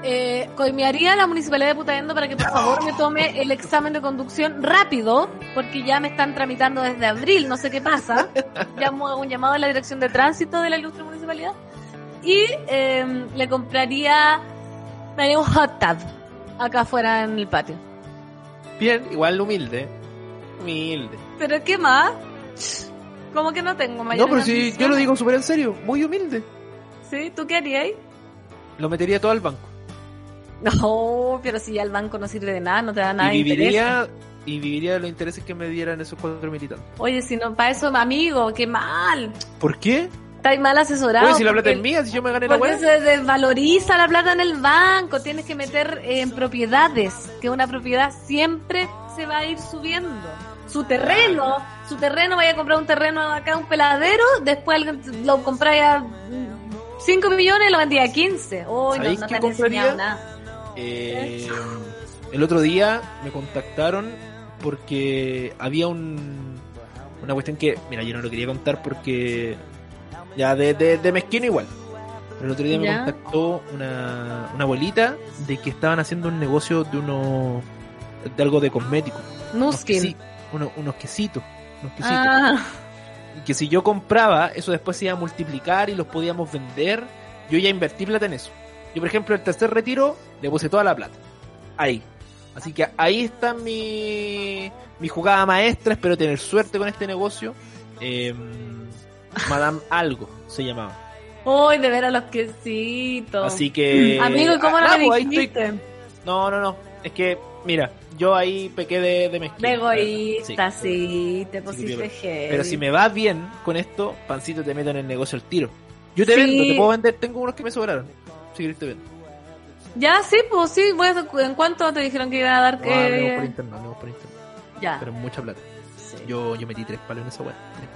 Eh, coimearía a la municipalidad de Putaendo para que por favor me tome el examen de conducción rápido, porque ya me están tramitando desde abril, no sé qué pasa. Llamo hago un llamado a la dirección de tránsito de la ilustre municipalidad. Y eh, le compraría, me haría un hot tub acá afuera en el patio. Bien, igual humilde. Humilde. ¿Pero qué más? ¿Cómo que no tengo mayor No, pero si ambición? yo lo digo súper en serio, muy humilde. ¿Sí? ¿Tú qué harías? Lo metería todo al banco. No, pero si ya el banco no sirve de nada, no te da nada y de interés. viviría y viviría de los intereses que me dieran esos cuatro militantes. Oye, si no, para eso, amigo, qué mal. ¿Por qué? Estáis mal asesorado. Oye, si la plata es mía, si yo me gané la Porque se desvaloriza la plata en el banco. Tienes que meter en propiedades. Que una propiedad siempre se va a ir subiendo. Su terreno, su terreno, vaya a comprar un terreno acá, un peladero. Después lo compráis a 5 millones y lo vendía a 15. Uy, no, ¿Sabéis no te han enseñado nada. Eh, el otro día me contactaron porque había un una cuestión que, mira, yo no lo quería contar porque ya de, de, de mezquino igual. Pero el otro día me Ya. contactó una, una abuelita de que estaban haciendo un negocio de uno de algo de cosmético. Unos, unos quesitos. Unos quesitos. Ah, Y que si yo compraba, eso después se iba a multiplicar y los podíamos vender. Yo ya invertí plata en eso. Yo, por ejemplo, el tercer retiro le puse toda la plata. Ahí. Así que ahí está mi, mi jugada maestra. Espero tener suerte con este negocio. Eh, Madame Algo se llamaba. Uy, de ver a los quesitos. Así que. Amigo, ¿y cómo no Ah, me pues ahí dijiste? estoy- No, no, no. Es que, mira, yo ahí pequé de, de mezquino. De egoísta, sí, te Sí, pusiste pero- heavy. Pero si me va bien con esto, pancito te meto en el negocio al tiro. Yo te Sí. vendo, te puedo vender, tengo unos que me sobraron. Si querés te vendo. Ya, sí, pues sí, a- ¿en cuánto te dijeron que iban a dar? No, hablemos que... por internet, por internet. Ya, Pero mucha plata. sí. Yo, yo metí tres palos en esa weá. Tres.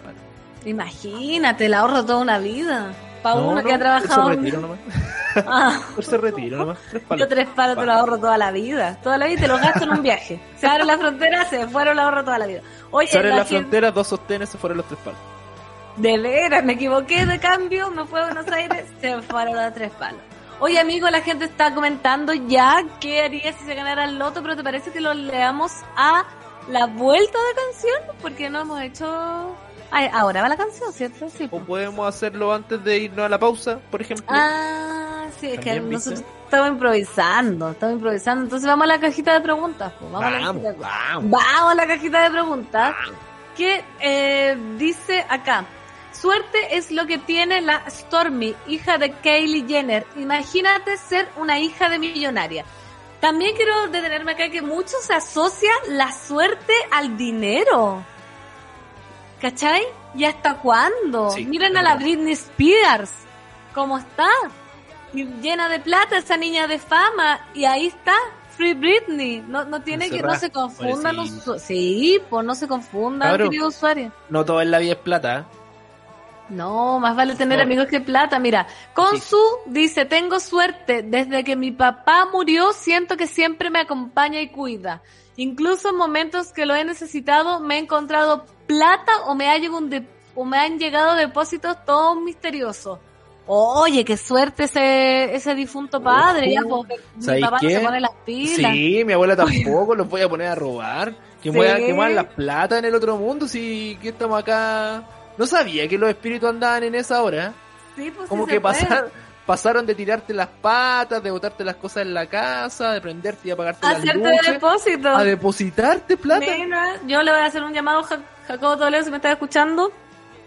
Imagínate, el ahorro toda una vida. Para No, uno no, que ha trabajado... Por retiro nomás. Ah, Por retiro nomás. Tres palos. yo tres palos te lo ahorro toda la vida. Toda la vida te los gasto en un viaje. Se abre la frontera, se fueron, lo ahorro toda la vida. Oye, Se abren la la gente- frontera, dos sostenes, se fueron los tres palos. De veras, me equivoqué de cambio, me fue a Buenos Aires, se fueron los tres palos. Oye, amigo, la gente está comentando ya qué haría si se ganara el loto, pero ¿te parece que lo leamos a la vuelta de canción? Porque no hemos hecho... Ahora va la canción, ¿cierto? Sí. O podemos hacerlo antes de irnos a la pausa, por ejemplo. Ah, sí, es que nosotros estamos improvisando, estamos improvisando. Entonces vamos a la cajita de preguntas. pues, Vamos, a la vamos, cajita de- vamos. Vamos a la cajita de preguntas. Que eh, dice acá. Suerte es lo que tiene la Stormy, hija de Kylie Jenner. Imagínate ser una hija de millonaria. También quiero detenerme acá que mucho se asocia la suerte al dinero. ¿Cachai? ¿Y hasta cuándo? Sí, Miren a la. Britney Spears. ¿Cómo está? Llena de plata esa niña de fama. Y ahí está. Free Britney. No, no tiene que, no se confundan los usu- Sí, pues no se confundan, Cabro. querido usuario. No todo en la vida es plata. No, más vale tener No. amigos que plata. Mira, Consu dice, tengo suerte. Desde que mi papá murió, siento que siempre me acompaña y cuida. Incluso en momentos que lo he necesitado, me he encontrado plata o me, ha llegado un de- o me han llegado depósitos todos misteriosos. Oye, qué suerte ese, ese difunto padre. Ya, porque mi ¿Sabéis papá no se pone las pilas. Sí, mi abuela tampoco los voy a poner a robar. Que Sí. muevan, que muevan las plata en el otro mundo si que estamos acá. No sabía que los espíritus andaban en esa hora. Sí, pues sí Como que pasaron, pasaron de tirarte las patas, de botarte las cosas en la casa, de prenderte y apagarte las Hacerte luces, depósito. a depositarte plata. Mira, yo le voy a hacer un llamado a Ja- Jacobo Toledo si me estás escuchando.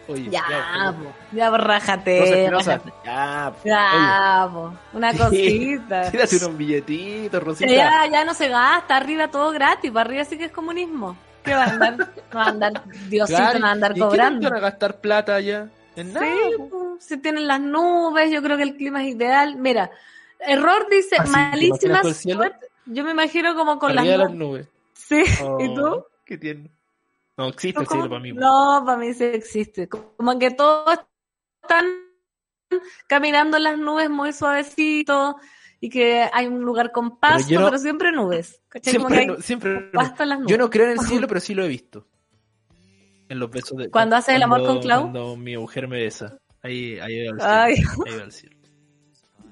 Oye, Ya, ya, po, ya po, rájate. Rájate. ya, po. Ya, po, una cosita. Tírate unos billetitos, Rosita. Ya, ya no se gasta, arriba todo gratis, para arriba sí que es comunismo. ¿Qué va a andar? No va a andar, Diosito Claro, no va a andar ¿y qué cobrando. van a gastar plata allá? En nada. Sí, po, si tienen las nubes, yo creo que el clima es ideal. Mira, Error dice, Así, ¿te malísima suerte. Yo me imagino como con las las nubes. Sí, Oh, ¿y tú? Qué tierno. No existe el cielo para mí. No, para mí sí existe. Como que todos están caminando en las nubes muy suavecito y que hay un lugar con pasto, pero, no- siempre nubes. ¿Cachai? Siempre, no- siempre no. pasto en las nubes. Yo no creo en el cielo, pero sí lo he visto. En los besos de. ¿Cuando haces el amor cuando- con Clau? Cuando mi mujer me besa. Ahí, ahí veo el cielo. Ay. Ahí veo el cielo.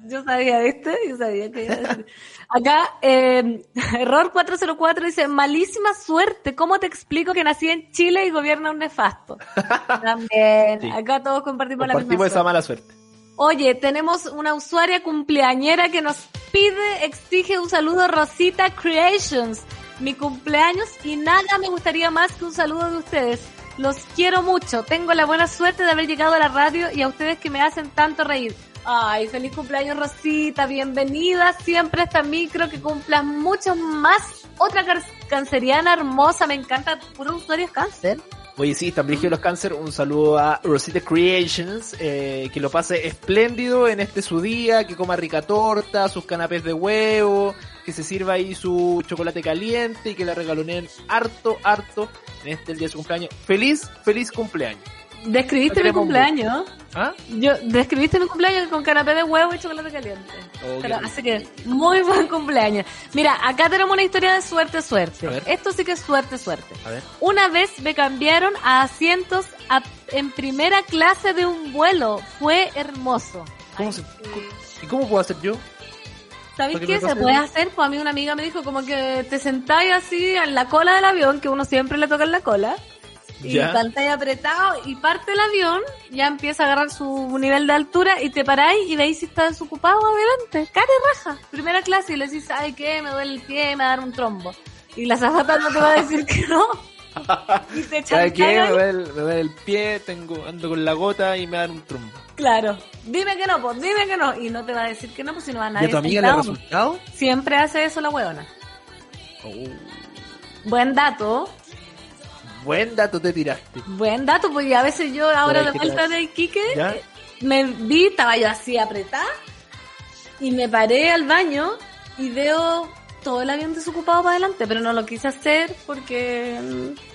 Yo sabía, ¿viste? Yo sabía que iba a decir. Acá, eh, error 404 dice, malísima suerte, ¿cómo te explico que nací en Chile y gobierna un nefasto? También, Sí. acá todos compartimos la misma esa suerte. mala suerte. Oye, tenemos una usuaria cumpleañera que nos pide, exige un saludo Rosita Creations. Mi cumpleaños y nada me gustaría más que un saludo de ustedes. Los quiero mucho. Tengo la buena suerte de haber llegado a la radio y a ustedes que me hacen tanto reír. Ay, feliz cumpleaños Rosita, bienvenida siempre a esta micro, que cumplas muchos más. Otra canceriana hermosa, me encanta, puro usuarios cáncer. Oye, sí, están dirigidos los cáncer. Un saludo a Rosita Creations. eh, que lo pase espléndido en este su día. Que coma rica torta, sus canapés de huevo. Que se sirva ahí su chocolate caliente. Y que la regaloneen harto, harto. En este el día de su cumpleaños. Feliz, feliz cumpleaños. Describiste mi cumpleaños. ¿Ah? Yo describiste mi cumpleaños con canapé de huevo y chocolate caliente. Oh, Pero, así que, muy buen cumpleaños. Mira, acá tenemos una historia de suerte, suerte. Esto sí que es suerte, suerte. A ver. Una vez me cambiaron a asientos a- en primera clase de un vuelo. Fue hermoso. ¿Cómo Ay, se- sí. ¿Y cómo puedo hacer yo? ¿Sabéis ¿Para qué se puede hacer? Pues a mí una amiga me dijo como que te sentáis así en la cola del avión, que uno siempre le toca en la cola, y Ya. cantáis apretado y parte el avión, ya empieza a agarrar su nivel de altura y te paráis y veis si está desocupado adelante, cara y raja, primera clase y le decís, ay qué, me duele el pie, me va a dar un trombo. Y la zafata no te va a decir que no. Y te ¿Sabes qué? Me duele, el- me duele el pie, tengo, ando con la gota y me dan un trombo. Claro, dime que no, pues dime que no. Y no te va a decir que no, pues si no va a ¿Y nadie. a tu amiga le ha resultado? Siempre hace eso la huevona. Buen dato. Buen dato te tiraste. Buen dato, porque a veces yo ahora de Pero vuelta de Iquique ¿Ya? me vi, estaba yo así apretada y me paré al baño y veo todo el avión desocupado para adelante, pero no lo quise hacer porque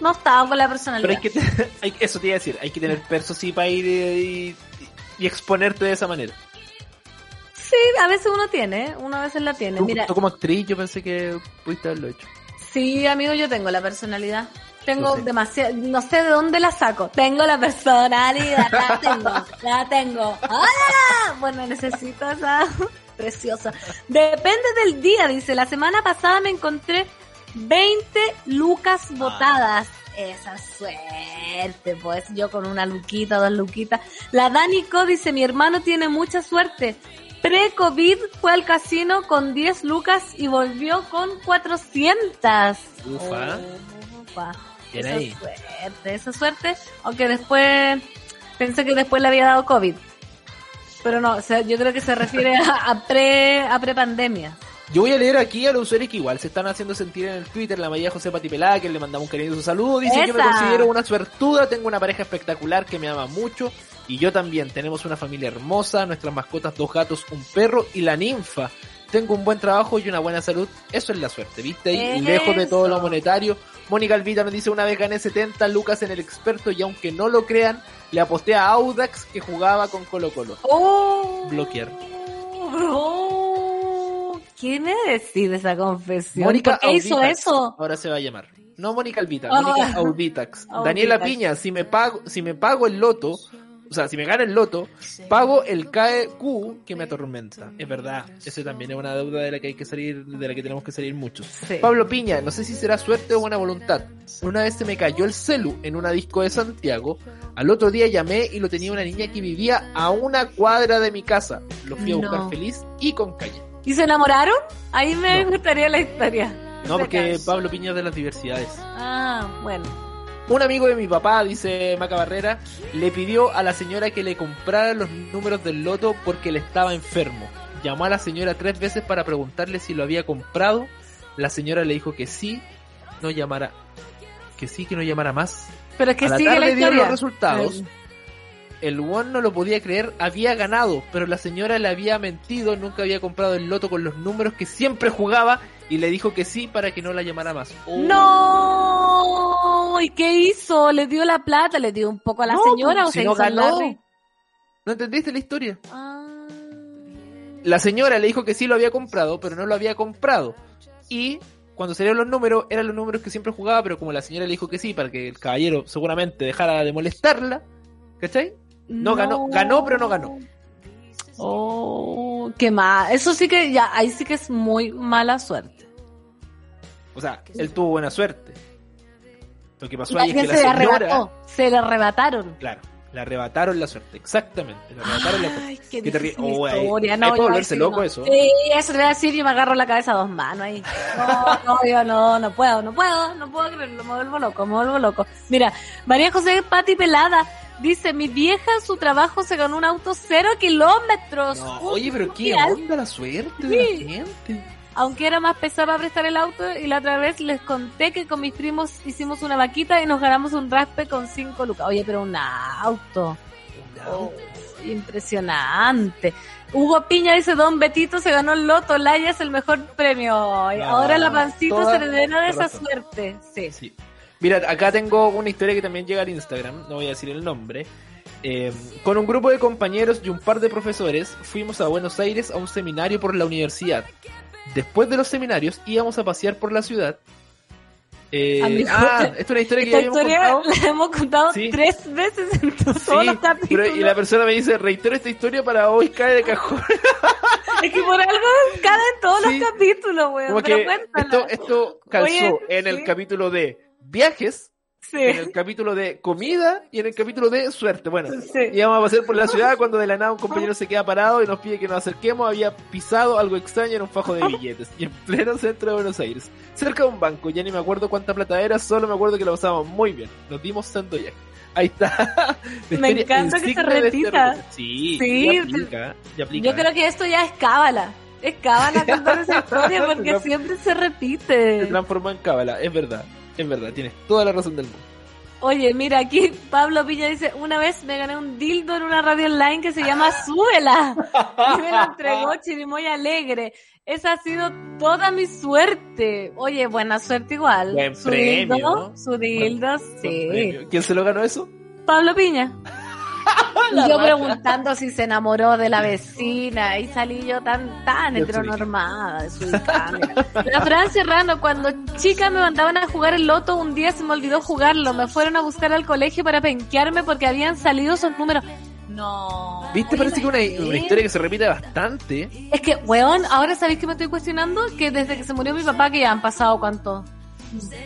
no estaba con la Pero personalidad. hay que, hay- eso te iba a decir, hay que tener perso sí para ir eh, y, y exponerte de esa manera. Sí, a veces uno tiene, uno a veces la tiene. Tú, Mira, tú como actriz yo pensé que pudiste haberlo hecho. sí, amigo, yo tengo la personalidad. Tengo demasiado, no sé de dónde la saco. Tengo la personalidad, la tengo, la tengo. ¡Ah! Bueno, necesito esa preciosa. Depende del día, dice. La semana pasada me encontré 20 lucas botadas. Esa suerte, pues yo con una luquita, dos luquitas. La Danico dice, mi hermano tiene mucha suerte. Pre-COVID fue al casino con 10 lucas y volvió con 400. Ufa. Ufa. Bien Esa ahí. suerte, esa suerte. Aunque después, pensé que después le había dado COVID. Pero no, o sea, yo creo que se refiere a, a pre a prepandemia. Yo voy a leer aquí a los usuarios que igual se están haciendo sentir en el Twitter, la María José Patipelá, que le mandamos un cariñoso saludo, dice yo me Esa. considero una suertuda, tengo una pareja espectacular que me ama mucho, y yo también, tenemos una familia hermosa, nuestras mascotas, dos gatos, un perro y la ninfa. Tengo un buen trabajo y una buena salud, eso es la suerte, ¿viste? Y lejos de todo lo monetario. Mónica Alvita nos dice, una vez gané 70 lucas en el experto y aunque no lo crean, le aposté a Audax que jugaba con Colo Colo. ¡Oh! Bloquear. Oh, ¿Quién me decide esa confesión? Mónica ¿Por qué hizo Auditax, eso? Ahora se va a llamar. No Mónica Alvita, Ah. Mónica Auditax. Daniela Auditax. Piña, si me pago, si me pago el loto, o sea, si me gana el loto, pago el KQ que me atormenta. Es verdad, ese también es una deuda de la que hay que salir, de la que tenemos que salir muchos. Sí. Pablo Piña, no sé si será suerte o buena voluntad. Una vez se me cayó el celu en una disco de Santiago. Al otro día llamé y lo tenía una niña que vivía a una cuadra de mi casa. Lo fui a buscar No. feliz y con calle. ¿Y se enamoraron? Ahí me No. gustaría la historia. No, porque. Pablo Piña es de las diversidades. Ah, bueno. Un amigo de mi papá, dice Maca Barrera, le pidió a la señora que le comprara los números del loto porque él estaba enfermo. Llamó a la señora tres veces para preguntarle si lo había comprado. La señora le dijo que sí, no llamara, que sí, que no llamara más. Pero es que a la sigue tarde la dieron los resultados. Ay. El one no lo podía creer, había ganado, pero la señora le había mentido, nunca había comprado el loto con los números que siempre jugaba y le dijo que sí para que no la llamara más. Oh. ¡No! ¿Y qué hizo? ¿Le dio la plata? ¿Le dio un poco a la No, señora pues, o si se no hizo ganó. ¿No entendiste la historia? Ah. La señora le dijo que sí lo había comprado, pero no lo había comprado. Y cuando salieron los números, eran los números que siempre jugaba, pero como la señora le dijo que sí, para que el caballero seguramente dejara de molestarla, ¿cachai? No, ganó, ganó, pero no ganó. Oh, qué mal. Eso sí que ya, ahí sí que es muy mala suerte. O sea, él tuvo buena suerte. Lo que pasó ahí es que se le la arrebató, se le arrebataron. claro, le arrebataron la suerte, exactamente, le arrebataron la suerte. Ay, qué ¿Qué te difícil ríes? Oh, ahí No, ahí volverse loco no. eso. Sí, eso le voy a decir, yo me agarro la cabeza a dos manos ahí. No, no, yo no, no puedo, no puedo, no puedo creerlo, me vuelvo loco, me vuelvo loco. Mira, María José Pati Pelada dice, mi vieja en su trabajo se ganó un auto cero kilómetros. No, oye, pero qué onda la suerte de Sí. la gente. Aunque era más pesado para prestar el auto y la otra vez les conté que con mis primos hicimos una vaquita y nos ganamos un raspe con 5 lucas. Oye, pero un auto. Oh, impresionante. Hugo Piña dice, Don Betito se ganó el loto, Laya es el mejor premio. Ah, Ahora la pancita se heredera de la esa suerte. Sí. Sí. Mira, acá tengo una historia que también llega al Instagram, no voy a decir el nombre. Eh, con un grupo de compañeros y un par de profesores fuimos a Buenos Aires a un seminario por la universidad. Después de los seminarios íbamos a pasear por la ciudad. Eh, ah, esta es una historia que ya habíamos historia contado. la hemos contado Sí. tres veces en todos Sí, los capítulos. pero- y la persona me dice, reitero esta historia para hoy cae de cajón. Es que por algo cabe en todos Sí. los capítulos, weón. Pero esto, esto calzó Oye, en el capítulo de viajes, Sí. en el capítulo de comida y en el capítulo de suerte. Bueno, Sí. íbamos a pasar por la ciudad cuando de la nada un compañero se queda parado y nos pide que nos acerquemos. Había pisado algo extraño en un fajo de billetes y en pleno centro de Buenos Aires, cerca de un banco. Ya ni me acuerdo cuánta plata era, solo me acuerdo que lo pasamos muy bien. Nos dimos santo ya. Ahí está. Me encanta que se este repita. Sí, Sí, aplica, aplica. Yo creo que esto ya es cábala. es cábala contar esa historia porque siempre se repite. Se transformó en cábala, es verdad, es verdad, tienes toda la razón del mundo. Oye, mira, aquí Pablo Piña dice, una vez me gané un dildo en una radio online que se llama Súbela. Y me lo entregó Chirimoy Alegre. Esa ha sido toda mi suerte. Oye, buena suerte igual. Buen su premio, dildo, ¿no? su dildo, Buen sí. ¿Quién se lo ganó eso? Pablo Piña. Y yo preguntando si se enamoró de la vecina y salí yo tan, tan heteronormada de su. La Fran Serrano, cuando chica me mandaban a jugar el loto, un día se me olvidó jugarlo. Me fueron a buscar al colegio para penquearme porque habían salido esos números. No. ¿Viste? Parece que una, una historia que se repite bastante. Es que, weón, ahora sabéis que me estoy cuestionando que desde que se murió mi papá, que ya han pasado cuánto,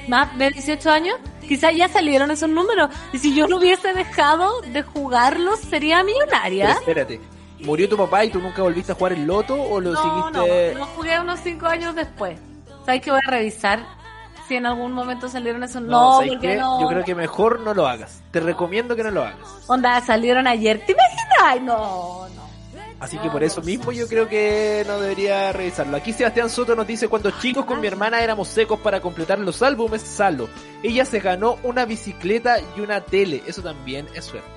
más de 18 años, quizás ya salieron esos números. Y si yo no hubiese dejado de jugarlos, sería Pero millonaria. espérate, ¿murió tu papá y tú nunca volviste a jugar el loto o lo No, seguiste? no, lo jugué unos 5 años después. ¿Sabes que voy a revisar si en algún momento salieron esos? No, No, ¿sabes porque no. Yo creo que mejor no lo hagas. Te recomiendo que no lo hagas. Onda, salieron ayer. ¿Te imaginas? Ay, no, no. Así que por eso mismo yo creo que no debería revisarlo. Aquí Sebastián Soto nos dice, cuando chicos con mi hermana éramos secos para completar los álbumes Salo. Ella se ganó una bicicleta y una tele. Eso también es suerte.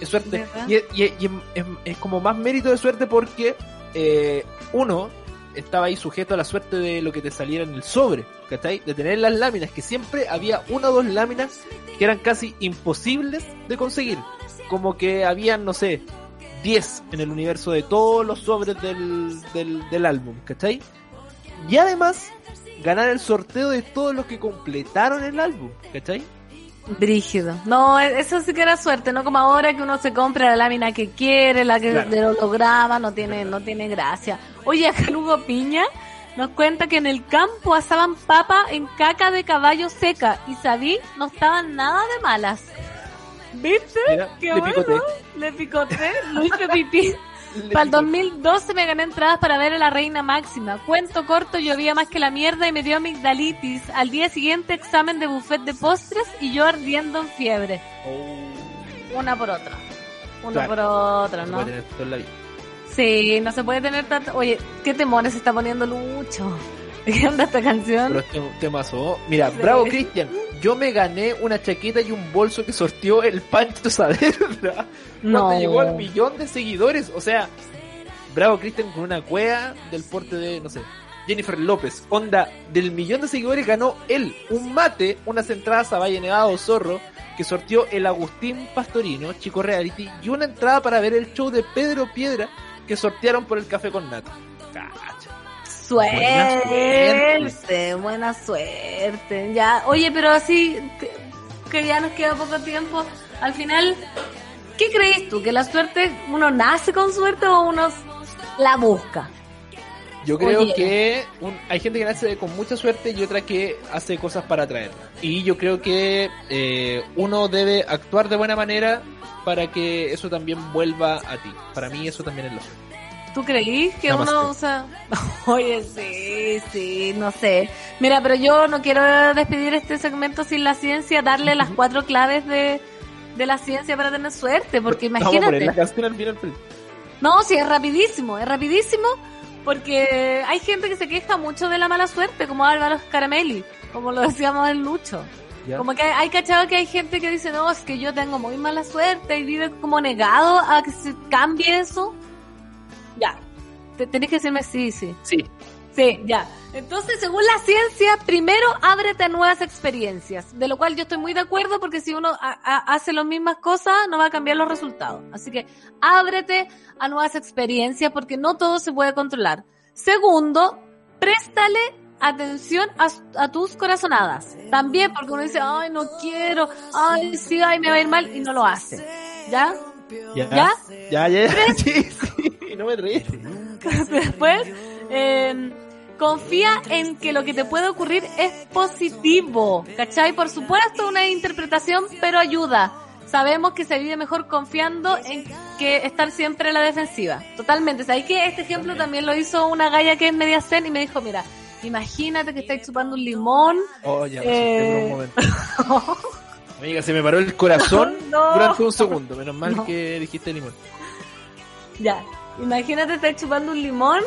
Es suerte. Y, y- y es, es como más mérito de suerte porque eh, uno estaba ahí sujeto a la suerte de lo que te saliera en el sobre. ¿Cachai? De tener las láminas, que siempre había una o dos láminas que eran casi imposibles de conseguir. Como que habían, no sé, 10 en el universo de todos los sobres del, del, del álbum, ¿cachai? Y además, ganar el sorteo de todos los que completaron el álbum, ¿cachai? Brígido. No, e- eso sí que era suerte, no como ahora que uno se compra la lámina que quiere, la que Claro. del holograma, no tiene, no tiene gracia. Oye, acá Lugo Piña nos cuenta que en el campo asaban papa en caca de caballo seca y sabí, no estaban nada de malas. ¿Viste? Mira, Qué le bueno. picoté. Le picoté, lo hice pipí. Para el 2012 me gané entradas para ver a la reina máxima. Cuento corto, llovía más que la mierda y me dio amigdalitis. Al día siguiente examen de buffet de postres y yo ardiendo en fiebre. Oh, Una por otra. Una Claro. por otra, se ¿no? puede tener todo en la vida. Sí, no se puede tener tanto... Oye, ¿qué temores se está poniendo Lucho? ¿De qué onda esta canción? Pero este es un temazo. Mira, Sí. bravo Cristian. Yo me gané una chaqueta y un bolso que sorteó el Pancho Saavedra. No. Cuando llegó al millón de seguidores. O sea, bravo Cristian con una cueva del porte de, no sé, Jennifer López. Onda, del millón de seguidores ganó él un mate, unas entradas a Valle Nevado Zorro, que sorteó el Agustín Pastorino, chico reality, y una entrada para ver el show de Pedro Piedra que sortearon por el café con nata. Cacha. Buena Suerte, buena suerte. Ya, oye, pero así que, que ya nos queda poco tiempo. Al final, ¿qué crees tú? ¿Que la suerte, uno nace con suerte o uno la busca? Yo creo Oye. que un- hay gente que nace con mucha suerte y otra que hace cosas para atraerla. Y yo creo que eh, uno debe actuar de buena manera para que eso también vuelva a ti. Para mí eso también es la suerte. ¿Tú creís que Namaste. uno, o sea, oye, sí, sí, no sé. Mira, pero yo no quiero despedir este segmento sin la ciencia, darle las cuatro claves de, de la ciencia para tener suerte, porque imagínate. pero- No, sí, es rapidísimo, es rapidísimo porque hay gente que se queja mucho de la mala suerte, como Álvaro Caramelli, como lo decíamos en Lucho. ¿ya? Como que hay cachado que hay gente que dice, no, es que yo tengo muy mala suerte y vive como negado a que se cambie eso. Ya, Te- tenés que decirme sí, sí. Sí, Sí, ya. Entonces, según la ciencia, primero ábrete a nuevas experiencias, de lo cual yo estoy muy de acuerdo porque si uno a- a- hace las mismas cosas, no va a cambiar los resultados. Así que ábrete a nuevas experiencias porque no todo se puede controlar. Segundo, préstale atención a, a tus corazonadas. También porque uno dice, ay, no quiero, ay, sí, ay, me va a ir mal y no lo hace. ¿Ya? ya. ¿Ya? Ya, ya. Sí, sí. No me reí. Después, eh, confía en que lo que te puede ocurrir es positivo. ¿Cachai? Por supuesto, una interpretación, pero ayuda. Sabemos que se vive mejor confiando en que estar siempre en la defensiva. Totalmente. ¿Sabes que Este ejemplo también lo hizo una galla que es media zen y me dijo, mira, imagínate que estáis chupando un limón. Oh, ya, Eh. por un momento. Amiga, se me paró el corazón No. durante un segundo. Menos mal No. que dijiste limón. Ya, imagínate estar chupando un limón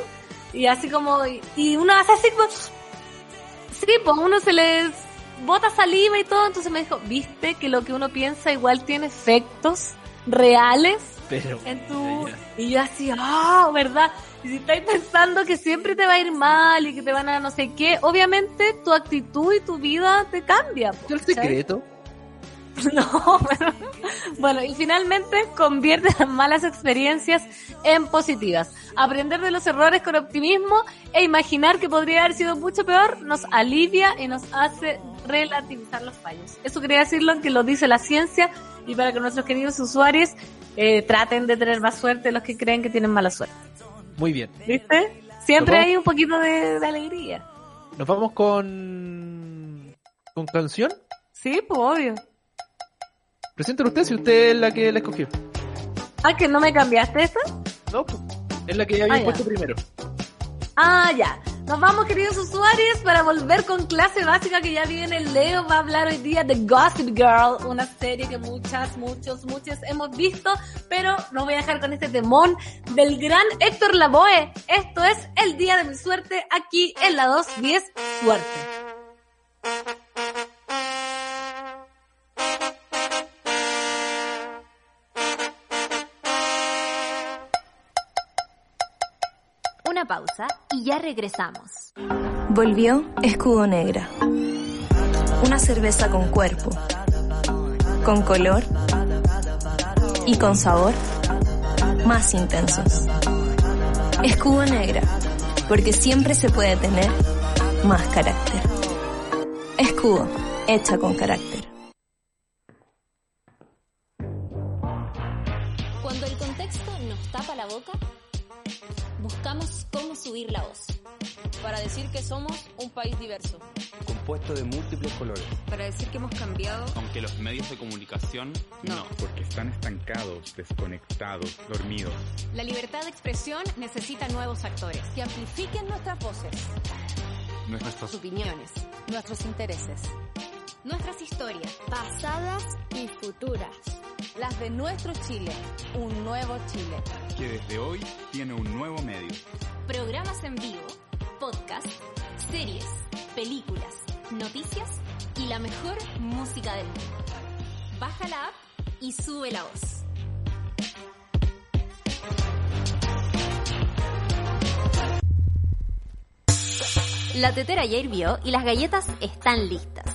Y así como, y uno hace así como, sí, pues uno se les bota saliva y todo, entonces me dijo, viste que lo que uno piensa igual tiene efectos reales Pero, en tu... Y yo así, ah, ¿verdad? Y si estáis pensando que siempre te va a ir mal y que te van a no sé qué, obviamente tu actitud y tu vida te cambia. po, ¿el secreto? No, pero, bueno, y finalmente convierte las malas experiencias en positivas. Aprender de los errores con optimismo e imaginar que podría haber sido mucho peor nos alivia y nos hace relativizar los fallos. Eso quería decirlo que lo dice la ciencia y para que nuestros queridos usuarios eh, traten de tener más suerte los que creen que tienen mala suerte. Muy bien. ¿Viste? Siempre hay un poquito de, de alegría. Nos vamos con... ¿Con canción? Sí, pues obvio. Presenten usted si usted es la que la escogió. Ah, que no me cambiaste esta. No, pues, es la que había Ah, ya. puesto primero. Ah, ya. Nos vamos, queridos usuarios, para volver con clase básica que ya viene. Leo va a hablar hoy día de Gossip Girl, una serie que muchas, muchos, muchos hemos visto, pero no voy a dejar con este temón del gran Héctor Lavoe. Esto es El Día de mi Suerte, aquí en la 210 Suerte. Una pausa y ya regresamos. Volvió Escudo Negra. Una cerveza con cuerpo, con color y con sabor más intensos. Escudo Negra, porque siempre se puede tener más carácter. Escudo, hecha con carácter. Cuando el contexto nos tapa la boca, buscamos cómo subir la voz. para decir que somos un país diverso. compuesto de múltiples colores. Para decir que hemos cambiado. Aunque los medios de comunicación No. no. porque están estancados, desconectados, dormidos. La libertad de expresión necesita nuevos actores. Que amplifiquen nuestras voces, Nuestros Opiniones, nuestros intereses, nuestras historias. pasadas y futuras. las de nuestro Chile, un nuevo Chile. Que desde hoy tiene un nuevo medio. Programas en vivo, podcast, series, películas, noticias y la mejor música del mundo. Baja la app y sube la voz. La tetera ya hirvió y las galletas están listas.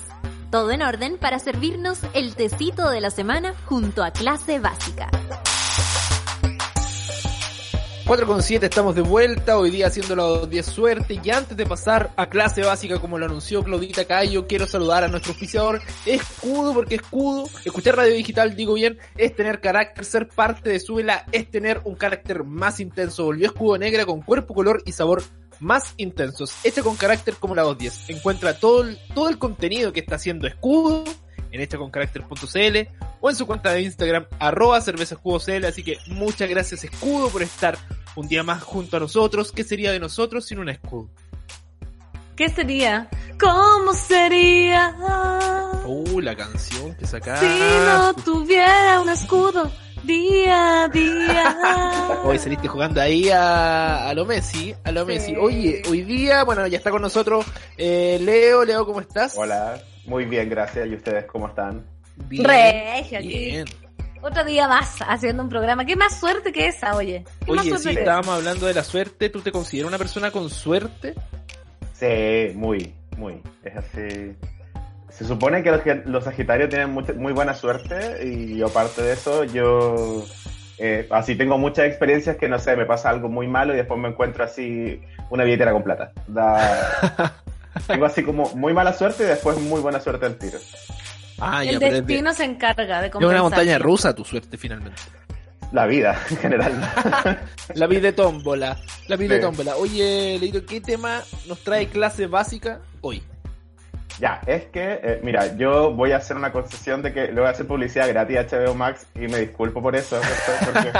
Todo en orden para servirnos el tecito de la semana junto a clase básica. 4 con 7 estamos de vuelta, hoy día haciendo la 10 suerte y antes de pasar a clase básica como lo anunció Claudita Cayo, quiero saludar a nuestro oficiador Escudo, porque Escudo, escuchar radio digital, digo bien, es tener carácter, ser parte de Súbela es tener un carácter más intenso, volvió Escudo Negra con cuerpo, color y sabor más intensos, hecha con carácter como la 210. Encuentra todo el, todo el contenido que está haciendo Escudo en hechaconcarácter.cl o en su cuenta de Instagram arroba cervezaescudocl. Así que muchas gracias Escudo por estar un día más junto a nosotros. ¿Qué sería de nosotros sin un escudo? ¿Qué sería? ¿Cómo sería Uh, la canción que sacaste. si no tuviera un escudo día a día? Hoy saliste jugando ahí a, a lo Messi, a lo Sí. Messi. Oye, hoy día, bueno, ya está con nosotros eh, Leo. Leo, ¿cómo estás? Hola, muy bien, gracias. ¿Y ustedes cómo están? Bien. Regio aquí. Bien. Otro día más haciendo un programa. ¿Qué más suerte que esa, oye? ¿Qué más Oye, sí, estábamos hablando de la suerte. ¿Tú te consideras una persona con suerte? Sí, muy, muy. Es así. Se supone que los, que- los Sagitarios tienen mucha- muy buena suerte y aparte de eso, yo eh, así tengo muchas experiencias que no sé, me pasa algo muy malo y después me encuentro así una billetera con plata. Da- tengo así como muy mala suerte y después muy buena suerte al tiro. Ah, El ya, destino se encarga de es una compensar. montaña rusa tu suerte finalmente. La vida en general. La vida de tómbola. La vida de tómbola. Oye, Leito, ¿qué tema nos trae clase básica hoy? Ya, es que, eh, mira, yo voy a hacer una concesión de que le voy a hacer publicidad gratis a HBO Max y me disculpo por eso, porque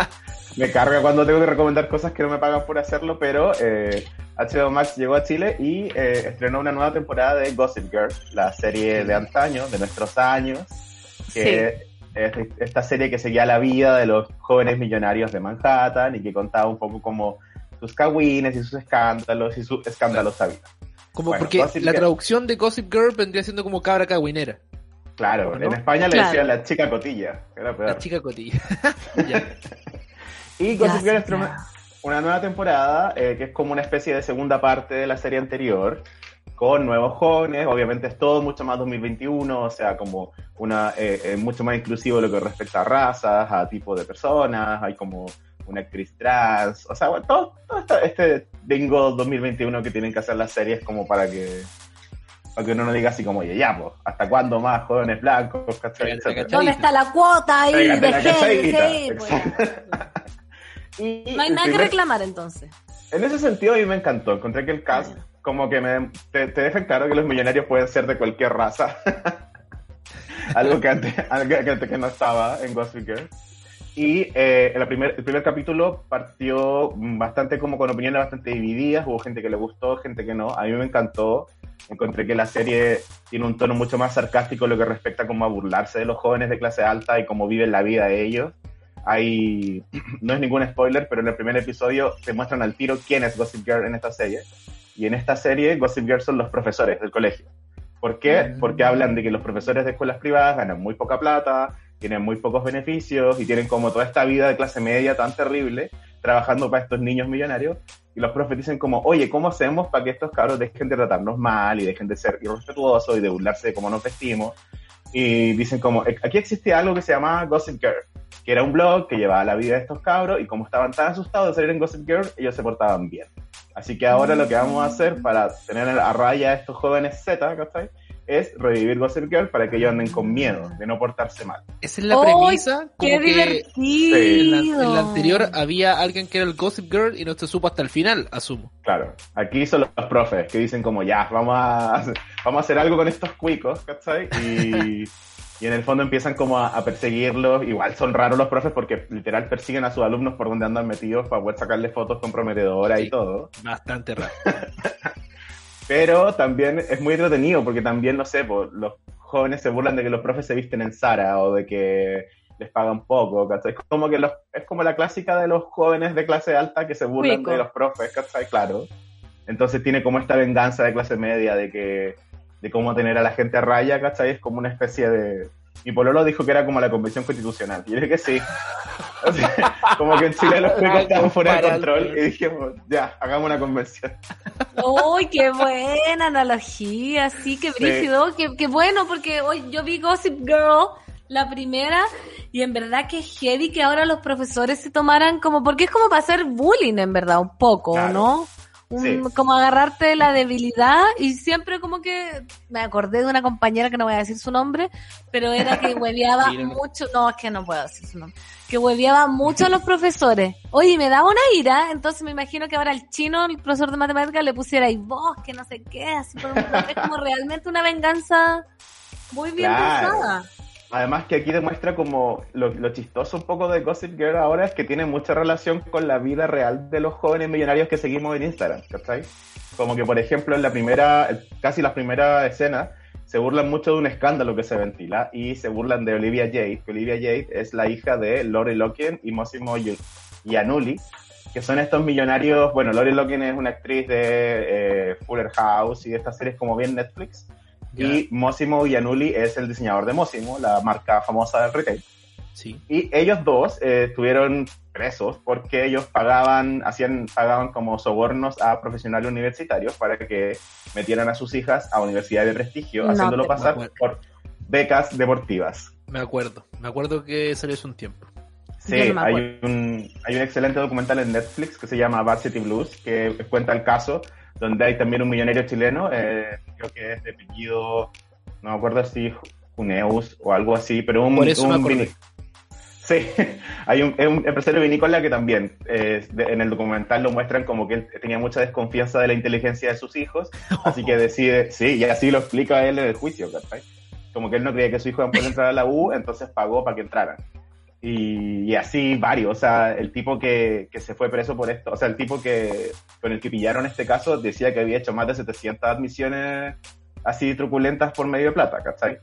me carga cuando tengo que recomendar cosas que no me pagan por hacerlo, pero eh, HBO Max llegó a Chile y eh, estrenó una nueva temporada de Gossip Girl, la serie de antaño, de nuestros años, que es esta serie que seguía la vida de los jóvenes millonarios de Manhattan y que contaba un poco como sus cagüines y sus escándalos y su escandalosa vida. Como Bueno, porque Gossip la Girl- traducción de Gossip Girl vendría siendo como cabra cagüinera. Claro, ¿no? en España le Claro. decían la chica cotilla, era peor. La chica cotilla. Y Gossip Girl sí, estrenó. Una nueva temporada eh, que es como una especie de segunda parte de la serie anterior con nuevos jóvenes, obviamente es todo mucho más 2021, o sea, como una eh, eh, mucho más inclusivo lo que respecta a razas, a tipo de personas, hay como una actriz trans, o sea, bueno, todo, todo este bingo 2021 que tienen que hacer las series como para que para que uno no diga así como, oye, ya, pues, ¿hasta cuándo más jóvenes blancos? ¿Dónde está la cuota ahí de la gente? Sí, pues. Y No hay el nada que reclamar entonces. En ese sentido a mí me encantó. Encontré que el cast como que me, te, te deja claro que los millonarios pueden ser de cualquier raza. algo que antes, algo que antes que no estaba en Gossip Girl. Y eh, en la primer, el primer capítulo partió bastante como con opiniones bastante divididas. Hubo gente que le gustó, gente que no. A mí me encantó. Encontré que la serie tiene un tono mucho más sarcástico en lo que respecta como a burlarse de los jóvenes de clase alta y cómo viven la vida de ellos. Hay, no es ningún spoiler, pero en el primer episodio te muestran al tiro quién es Gossip Girl en esta serie. Y en esta serie, Gossip Girl son los profesores del colegio. ¿Por qué? Porque hablan de que los profesores de escuelas privadas ganan muy poca plata, tienen muy pocos beneficios y tienen como toda esta vida de clase media tan terrible trabajando para estos niños millonarios. Y los profes dicen como, oye, ¿cómo hacemos para que estos cabros dejen de tratarnos mal y dejen de ser irrespetuosos y de burlarse de cómo nos vestimos? Y dicen como, "E, aquí existía algo que se llamaba Gossip Girl, que era un blog que llevaba la vida de estos cabros y como estaban tan asustados de salir en Gossip Girl, ellos se portaban bien. Así que ahora lo que vamos a hacer para tener a raya a estos jóvenes Z, ¿cachai? Es revivir Gossip Girl para que ellos anden con miedo de no portarse mal. Esa es la ¡Ay, premisa. ¡Qué Como que divertido! en la, en la anterior había alguien que era el Gossip Girl y no se supo hasta el final, asumo. Claro, aquí son los profes que dicen como ya, vamos a, vamos a hacer algo con estos cuicos, ¿cachai? Y, y en el fondo empiezan como a, a perseguirlos. Igual son raros los profes porque literal persiguen a sus alumnos por donde andan metidos para poder sacarle fotos comprometedoras y Sí. todo. Bastante raro. Pero también es muy entretenido porque también, no sé, pues, los jóvenes se burlan de que los profes se visten en Zara o de que les pagan poco, ¿cachai? Es como, que los, es como la clásica de los jóvenes de clase alta que se burlan Cuico. de los profes, ¿cachai? Claro. Entonces tiene como esta venganza de clase media de que de cómo tener a la gente a raya, ¿cachai? Es como una especie de... Mi pololo dijo que era como la convención constitucional. Y yo dije que sí. O sea, como que en Chile los cuicos estaban fuera de control y dijimos, ya, hagamos una convención. ¡Uy, qué buena analogía! Sí, qué Sí. brígido, qué, qué bueno, porque hoy yo vi Gossip Girl, la primera, y en verdad que es heavy que ahora los profesores se tomaran como, porque es como para hacer bullying, en verdad, un poco, Claro. ¿no? Un- Sí. Como agarrarte de la debilidad y siempre como que me acordé de una compañera que no voy a decir su nombre, pero era que hueveaba mucho, no, es que no puedo decir su nombre, que hueveaba mucho a los profesores. Oye, me daba una ira, entonces me imagino que ahora el chino, el profesor de matemáticas, le pusiera ahí vos, que no sé qué, así por un es como realmente una venganza muy bien Claro. pensada. Además que aquí demuestra como lo, lo chistoso un poco de Gossip Girl ahora es que tiene mucha relación con la vida real de los jóvenes millonarios que seguimos en Instagram, ¿cachai? Como que por ejemplo en la primera, casi la primera escena, se burlan mucho de un escándalo que se ventila y se burlan de Olivia Jade, que Olivia Jade es la hija de Lori Locken y Mosimo Giannulli, que son estos millonarios, bueno, Lori Locken es una actriz de eh, Fuller House y de estas series como bien Netflix, y Mosimo Giannulli es el diseñador de Mosimo, la marca famosa del retail. Sí. Y ellos dos eh, estuvieron presos porque ellos pagaban, hacían, pagaban como sobornos a profesionales universitarios para que metieran a sus hijas a universidades de prestigio, No haciéndolo pasar por becas deportivas. Me acuerdo. Me acuerdo que salió hace un tiempo. Sí, no hay, un, hay un excelente documental en Netflix que se llama Varsity Blues, que cuenta el caso, donde hay también un millonario chileno, eh, creo que es de apellido, no me acuerdo si Juneus o algo así, pero un, Por eso un Sí, hay un, es un empresario vinícola que también eh, de- en el documental lo muestran como que él tenía mucha desconfianza de la inteligencia de sus hijos, así que decide, sí, y así lo explica él en el juicio, ¿cachai? Como que él no creía que su hijo iba a poder entrar a la U, entonces pagó para que entraran. Y, y así varios, o sea, el tipo que, que se fue preso por esto, o sea, el tipo que con el que pillaron este caso decía que había hecho más de 700 admisiones así truculentas por medio de plata, ¿cachai?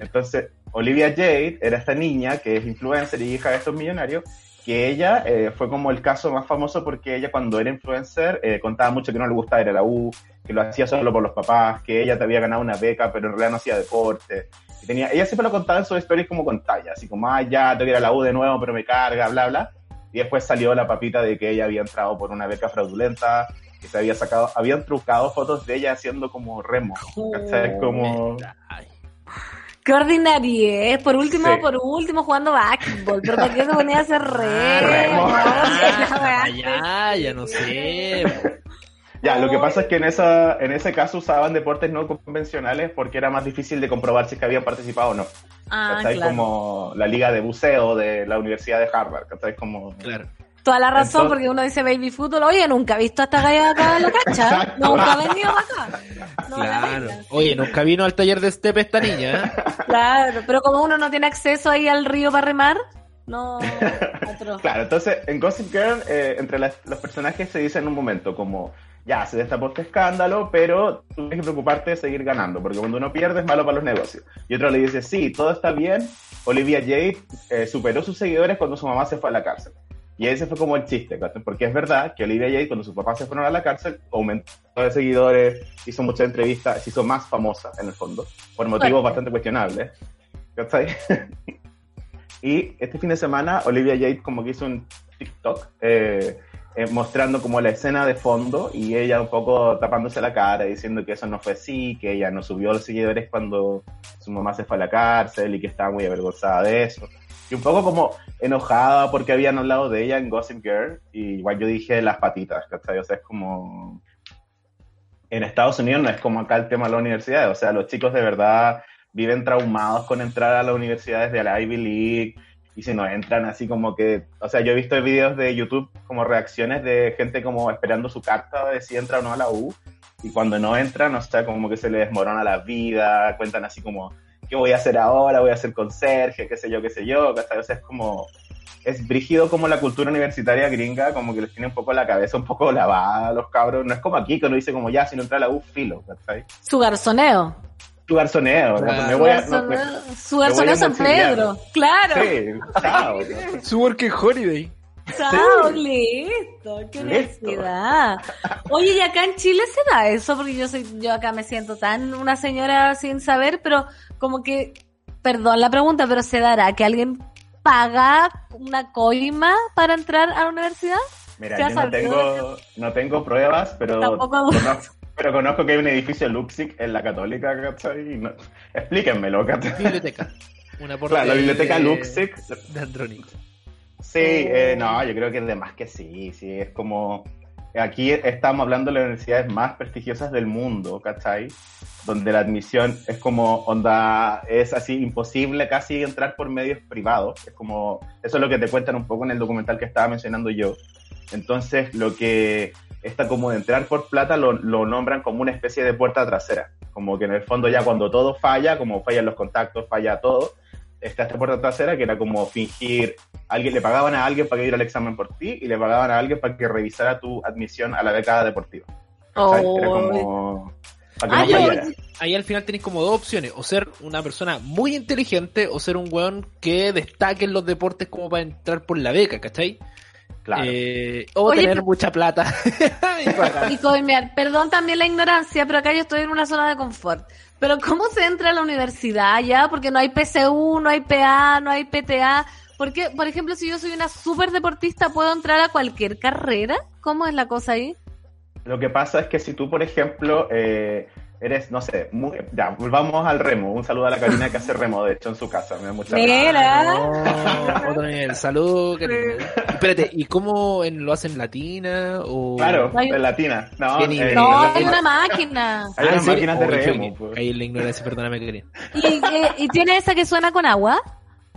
Entonces, Olivia Jade era esta niña que es influencer y hija de estos millonarios, que ella eh, fue como el caso más famoso porque ella cuando era influencer eh, contaba mucho que no le gustaba ir a la U, que lo hacía solo por los papás, que ella te había ganado una beca, pero en realidad no hacía deporte. Tenía, ella siempre lo contaba en sus stories como con talla, así como, ah, ya, tengo que ir a la U de nuevo, pero me carga, bla, bla. Y después salió la papita de que ella había entrado por una beca fraudulenta, que se había sacado, habían trucado fotos de ella haciendo como remo, ¿cachai? Como... Qué ordinario, Por último, Sí. por último, jugando básquetbol. Pero ¿para qué se ponía a hacer remo? Ah, ya, ya no sé. Ya, lo que pasa es que en, esa, en ese caso usaban deportes no convencionales porque era más difícil de comprobar si es que habían participado o no. Ah, ¿Cachai? claro. Como la liga de buceo de la Universidad de Harvard, ¿cachai? Como... Claro. Toda la razón, Entonces- porque uno dice baby fútbol. Oye, nunca he visto a esta galla acá en la cancha. Exacto. Nunca ha venido acá. No, Claro. Oye, nunca vino al taller de Step esta niña, ¿eh? Claro, pero como uno no tiene acceso ahí al río para remar, no. otro. Claro, entonces en Gossip Girl, eh, entre las- los personajes se dice en un momento como, ya, se destapó este escándalo, pero tú tienes que preocuparte de seguir ganando, porque cuando uno pierde es malo para los negocios. Y otro le dice, sí, todo está bien, Olivia Jade eh, superó sus seguidores cuando su mamá se fue a la cárcel. Y ese fue como el chiste, porque es verdad que Olivia Jade, cuando sus papás se fueron a la cárcel, aumentó de seguidores, hizo muchas entrevistas, se hizo más famosa en el fondo, por motivos Fuerte. bastante cuestionables. y este fin de semana, Olivia Jade como que hizo un TikTok eh, eh, mostrando como la escena de fondo y ella un poco tapándose la cara, diciendo que eso no fue así, que ella no subió los seguidores cuando su mamá se fue a la cárcel y que estaba muy avergonzada de eso. Y un poco como enojada porque habían hablado de ella en Gossip Girl y igual yo dije las patitas, ¿cachai? O sea, es como... En Estados Unidos no es como acá el tema de la universidad, o sea, los chicos de verdad viven traumados con entrar a las universidades de la Ivy League y si no entran así como que, o sea, yo he visto videos de YouTube como reacciones de gente como esperando su carta de si entra o no a la U y cuando no entran, o sea, como que se les desmorona la vida, cuentan así como, ¿qué voy a hacer ahora? Voy a ser conserje, qué sé yo, qué sé yo. O sea, es como, es brígido como la cultura universitaria gringa, como que les tiene un poco la cabeza un poco lavada a los cabros, no es como aquí que uno dice como, ya, si no entra a la U, filo. Su garzoneo. Tu garzoneo, Claro. me Su voy a... no, garzoneo, me- su garzoneo a San. Pedro. Claro. Sí, chao. Su working holiday. Chao, listo, qué Listo. necesidad. Oye, y acá en Chile se da eso, porque yo soy, yo acá me siento tan una señora sin saber, pero como que, perdón la pregunta, pero se dará que alguien paga una coima para entrar a la universidad? Mira, ¿Qué has yo no tengo, no tengo pruebas, pero conozco, pero conozco que hay un edificio Luxic en la Católica, ¿cachai? No- explíquenmelo, ¿cachai? Biblioteca. Una por Claro, la biblioteca de- Luxic. De Andrónico. Sí, eh, no, yo creo que es de más que sí, sí, es como... Aquí estamos hablando de las universidades más prestigiosas del mundo, ¿cachai? Donde la admisión es como, onda, es así imposible casi entrar por medios privados. Es como, eso es lo que te cuentan un poco en el documental que estaba mencionando yo. Entonces, lo que está como de entrar por plata lo, lo nombran como una especie de puerta trasera. Como que en el fondo ya cuando todo falla, como fallan los contactos, falla todo, está esta puerta trasera que era como fingir, alguien le pagaban a alguien para que diera el examen por ti y le pagaban a alguien para que revisara tu admisión a la beca deportiva. Ah, no yo- fallara. Ahí al final tenéis como dos opciones, o ser una persona muy inteligente o ser un weón que destaque en los deportes como para entrar por la beca, ¿cachai? Claro. Eh, o Oye, tener pero- mucha plata. Y coimear, perdón también la ignorancia, pero acá yo estoy en una zona de confort. Pero ¿cómo se entra a la universidad ya? Porque no hay PCU, no hay PA, no hay PTA. Porque, por ejemplo, si yo soy una súper deportista, ¿puedo entrar a cualquier carrera? ¿Cómo es la cosa ahí? Lo que pasa es que si tú, por ejemplo, eh, eres, no sé, muy- ya, volvamos al remo. Un saludo a la Karina que hace remo, de hecho, en su casa. Me da mucha. Mira. No, otro nivel. Salud, Karina. Espérate, ¿y cómo en- lo hacen latina? O... Claro, No hay- en latina. No, eh, No, la- hay una máquina. Hay Ah, unas ¿en serio? máquinas de remo. pues. Ahí en la ignorancia, perdóname, Karina. ¿Y, eh, y tiene esa que suena con agua?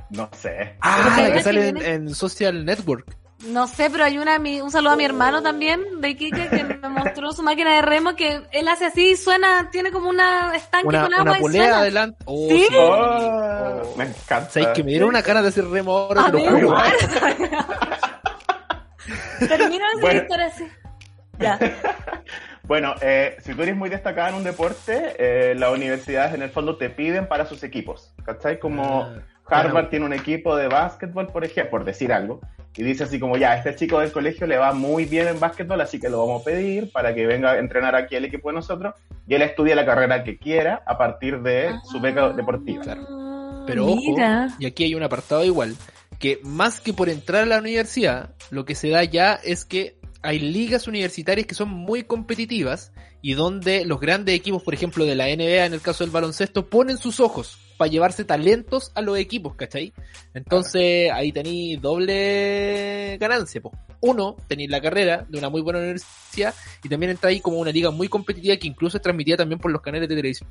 No sé. Ah, que sale en, en Social Network. No sé, pero hay una, un saludo a mi hermano también, de Iquique, que me mostró su máquina de remo, que él hace así y suena, tiene como una estanque Una, con una agua y polea suena. adelante. Oh, Sí. Oh, Oh. me encanta. ¿Sabes que me dieron una cara de hacer remo ahora? A lo mí igual. Termina Bueno. historia así. Ya. Bueno, eh, si tú eres muy destacada en un deporte, eh, las universidades en el fondo te piden para sus equipos. ¿Cachai? Como Ah, Harvard tiene un equipo de básquetbol, por ejemplo, por decir algo, y dice así como, ya, este chico del colegio le va muy bien en básquetbol, así que lo vamos a pedir para que venga a entrenar aquí al equipo de nosotros, y él estudia la carrera que quiera a partir de su beca deportiva. Pero ojo, y aquí hay un apartado igual, que más que por entrar a la universidad, lo que se da ya es que hay ligas universitarias que son muy competitivas y donde los grandes equipos, por ejemplo, de la NBA, en el caso del baloncesto, ponen sus ojos para llevarse talentos a los equipos, ¿cachai? Entonces ahí tenéis doble ganancia. Pues. Uno, tenéis la carrera de una muy buena universidad y también entra ahí como una liga muy competitiva que incluso es transmitida también por los canales de televisión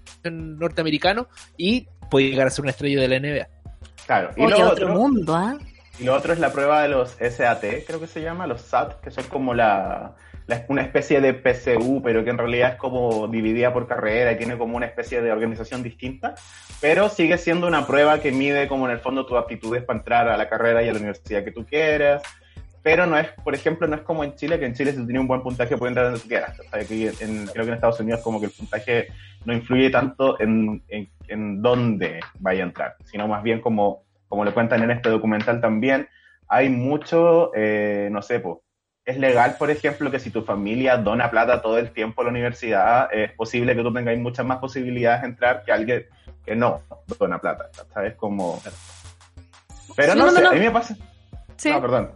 norteamericanos y puede llegar a ser una estrella de la NBA. Claro, y lo otro, mundo, ¿ah? Y lo otro es la prueba de los SAT, creo que se llama, los SAT, que son como la, una especie de PCU, pero que en realidad es como dividida por carrera y tiene como una especie de organización distinta, pero sigue siendo una prueba que mide como en el fondo tus aptitudes para entrar a la carrera y a la universidad que tú quieras, pero no es, por ejemplo, no es como en Chile, que en Chile si tú tienes un buen puntaje puedes entrar donde quieras. O sea, que en, creo que en Estados Unidos como que el puntaje no influye tanto en, en, en dónde vaya a entrar, sino más bien como, como le cuentan en este documental también, hay mucho, eh, no sé, pues, es legal, por ejemplo, que si tu familia dona plata todo el tiempo a la universidad, es posible que tú tengáis muchas más posibilidades de entrar que alguien que no dona plata, ¿sabes? Como... Pero no, sé, a mí me pasa... Sí. No, perdón.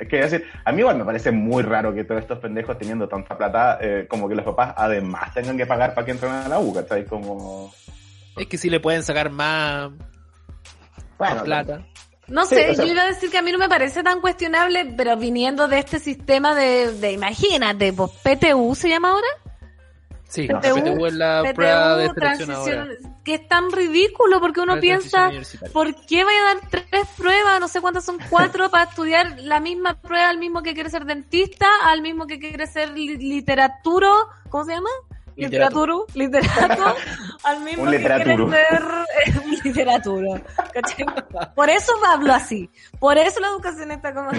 Es que decir, a mí igual me parece muy raro que todos estos pendejos teniendo tanta plata, eh, como que los papás además tengan que pagar para que entren a la U, ¿sabes? Como... Es que si le pueden sacar más, más plata. No sé, yo iba a decir que a mí no me parece tan cuestionable, pero viniendo de este sistema de, de imagínate, pues PTU se llama ahora. Sí, PTU, es la prueba de selección Que es tan ridículo porque uno piensa, ¿por qué vaya a dar tres pruebas? No sé cuántas son cuatro para estudiar la misma prueba al mismo que quiere ser dentista, al mismo que quiere ser literatura, ¿cómo se llama? Literatura, literato, al mismo que quiere ser un literatura. Por eso hablo así. Por eso la educación está como...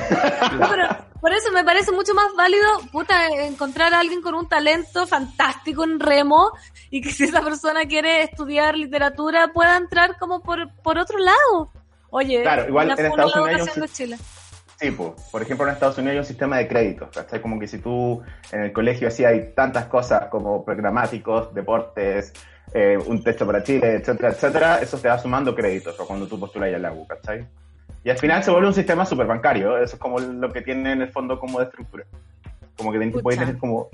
por eso me parece mucho más válido, puta, encontrar a alguien con un talento fantástico en remo y que si esa persona quiere estudiar literatura pueda entrar como por, por otro lado. Oye, claro, igual en Estados Unidos... Sí, por ejemplo, en Estados Unidos hay un sistema de créditos, ¿cachai? Como que si tú en el colegio hacías hay tantas cosas como programáticos, deportes, eh, un texto para Chile, etcétera, etcétera, eso te va sumando créditos o cuando tú postulas a la U, ¿cachai? Y al final se vuelve un sistema súper bancario, eso es como lo que tiene en el fondo como de estructura. Como que puede tener como...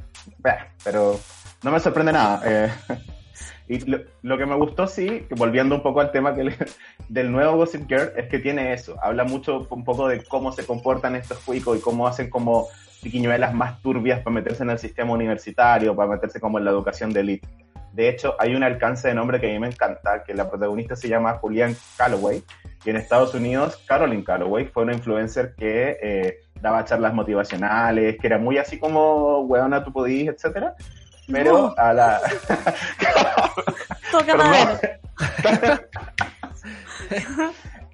Pero no me sorprende nada. Eh, y lo, que me gustó, sí, volviendo un poco al tema que del nuevo Gossip Girl, es que tiene eso. Habla mucho un poco de cómo se comportan estos cuicos y cómo hacen como piquiñuelas más turbias para meterse en el sistema universitario, para meterse como en la educación de élite. De hecho, hay un alcance de nombre que a mí me encanta, que la protagonista se llama Julian Calloway, y en Estados Unidos, Carolyn Calloway fue una influencer que eh, daba charlas motivacionales, que era muy así como, weona, tú podís, etcétera pero a la... Toca madera.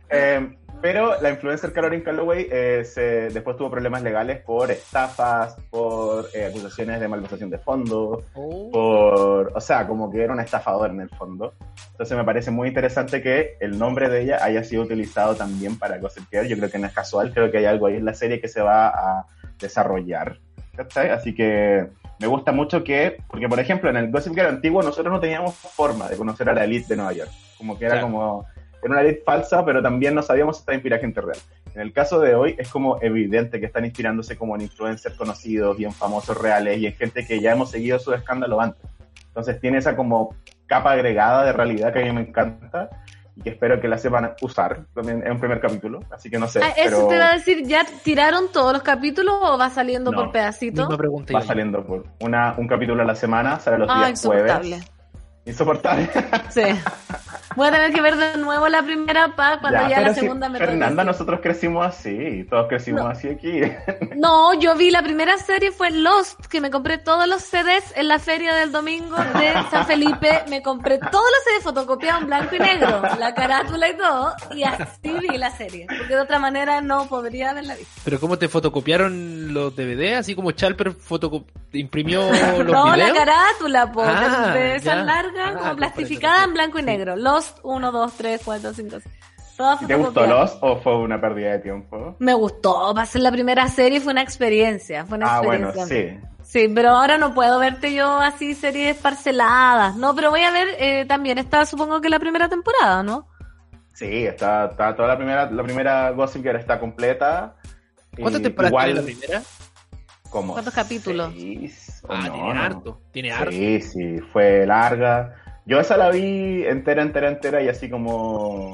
eh, pero la influencer Caroline Calloway eh, se, después tuvo problemas legales por estafas, por eh, acusaciones de malversación de fondos, oh. por, o sea, como que era una estafadora en el fondo. Entonces me parece muy interesante que el nombre de ella haya sido utilizado también para Gossip Girl. Yo creo que no es casual, creo que hay algo ahí en la serie que se va a desarrollar. Así que me gusta mucho que, porque por ejemplo en el Gossip Girl antiguo nosotros no teníamos forma de conocer a la elite de Nueva York, como que era como, era una elite falsa, pero también no sabíamos si estaba inspirada gente real. En el caso de hoy es como evidente que están inspirándose como en influencers conocidos y en famosos reales y en gente que ya hemos seguido su escándalo antes. Entonces tiene esa como capa agregada de realidad que a mí me encanta y que espero que la sepan usar también en un primer capítulo, así que no sé. Ah, eso te va a decir, ¿ya tiraron todos los capítulos o va saliendo por pedacitos? Va saliendo por una, un capítulo a la semana, sale los ah, días jueves. Insoportable. Sí. Voy a tener que ver de nuevo la primera para cuando ya, la segunda me Fernanda, nosotros crecimos así, todos crecimos así aquí. No, yo vi la primera serie fue Lost, que me compré todos los CDs en la feria del domingo de San Felipe, me compré todos los CDs fotocopiados en blanco y negro, la carátula y todo, y así vi la serie, porque de otra manera no podría haberla visto. Pero ¿cómo te fotocopiaron los DVD? Así como Chalper imprimió los No, la carátula, po, ah, de esa larga, como ah, plastificada en blanco y negro. Lost 1, 2, 3, 4, 5, 6. Toda ¿Te gustó. Lost o fue una pérdida de tiempo? Me gustó, va a ser la primera serie, fue una experiencia, fue una Ah, bueno, experiencia. sí. Sí, pero ahora no puedo verte yo así series parceladas. No, pero voy a ver eh, también está supongo que la primera temporada, ¿no? Sí, está, está toda la primera, la primera Gossip Girl está completa. ¿Cuántas temporadas igual tiene la primera? como ¿Cuántos capítulos? seis, Ah, no, tiene no. harto. Tiene harto. Sí, sí, fue larga. Yo esa la vi entera, entera, entera y así como...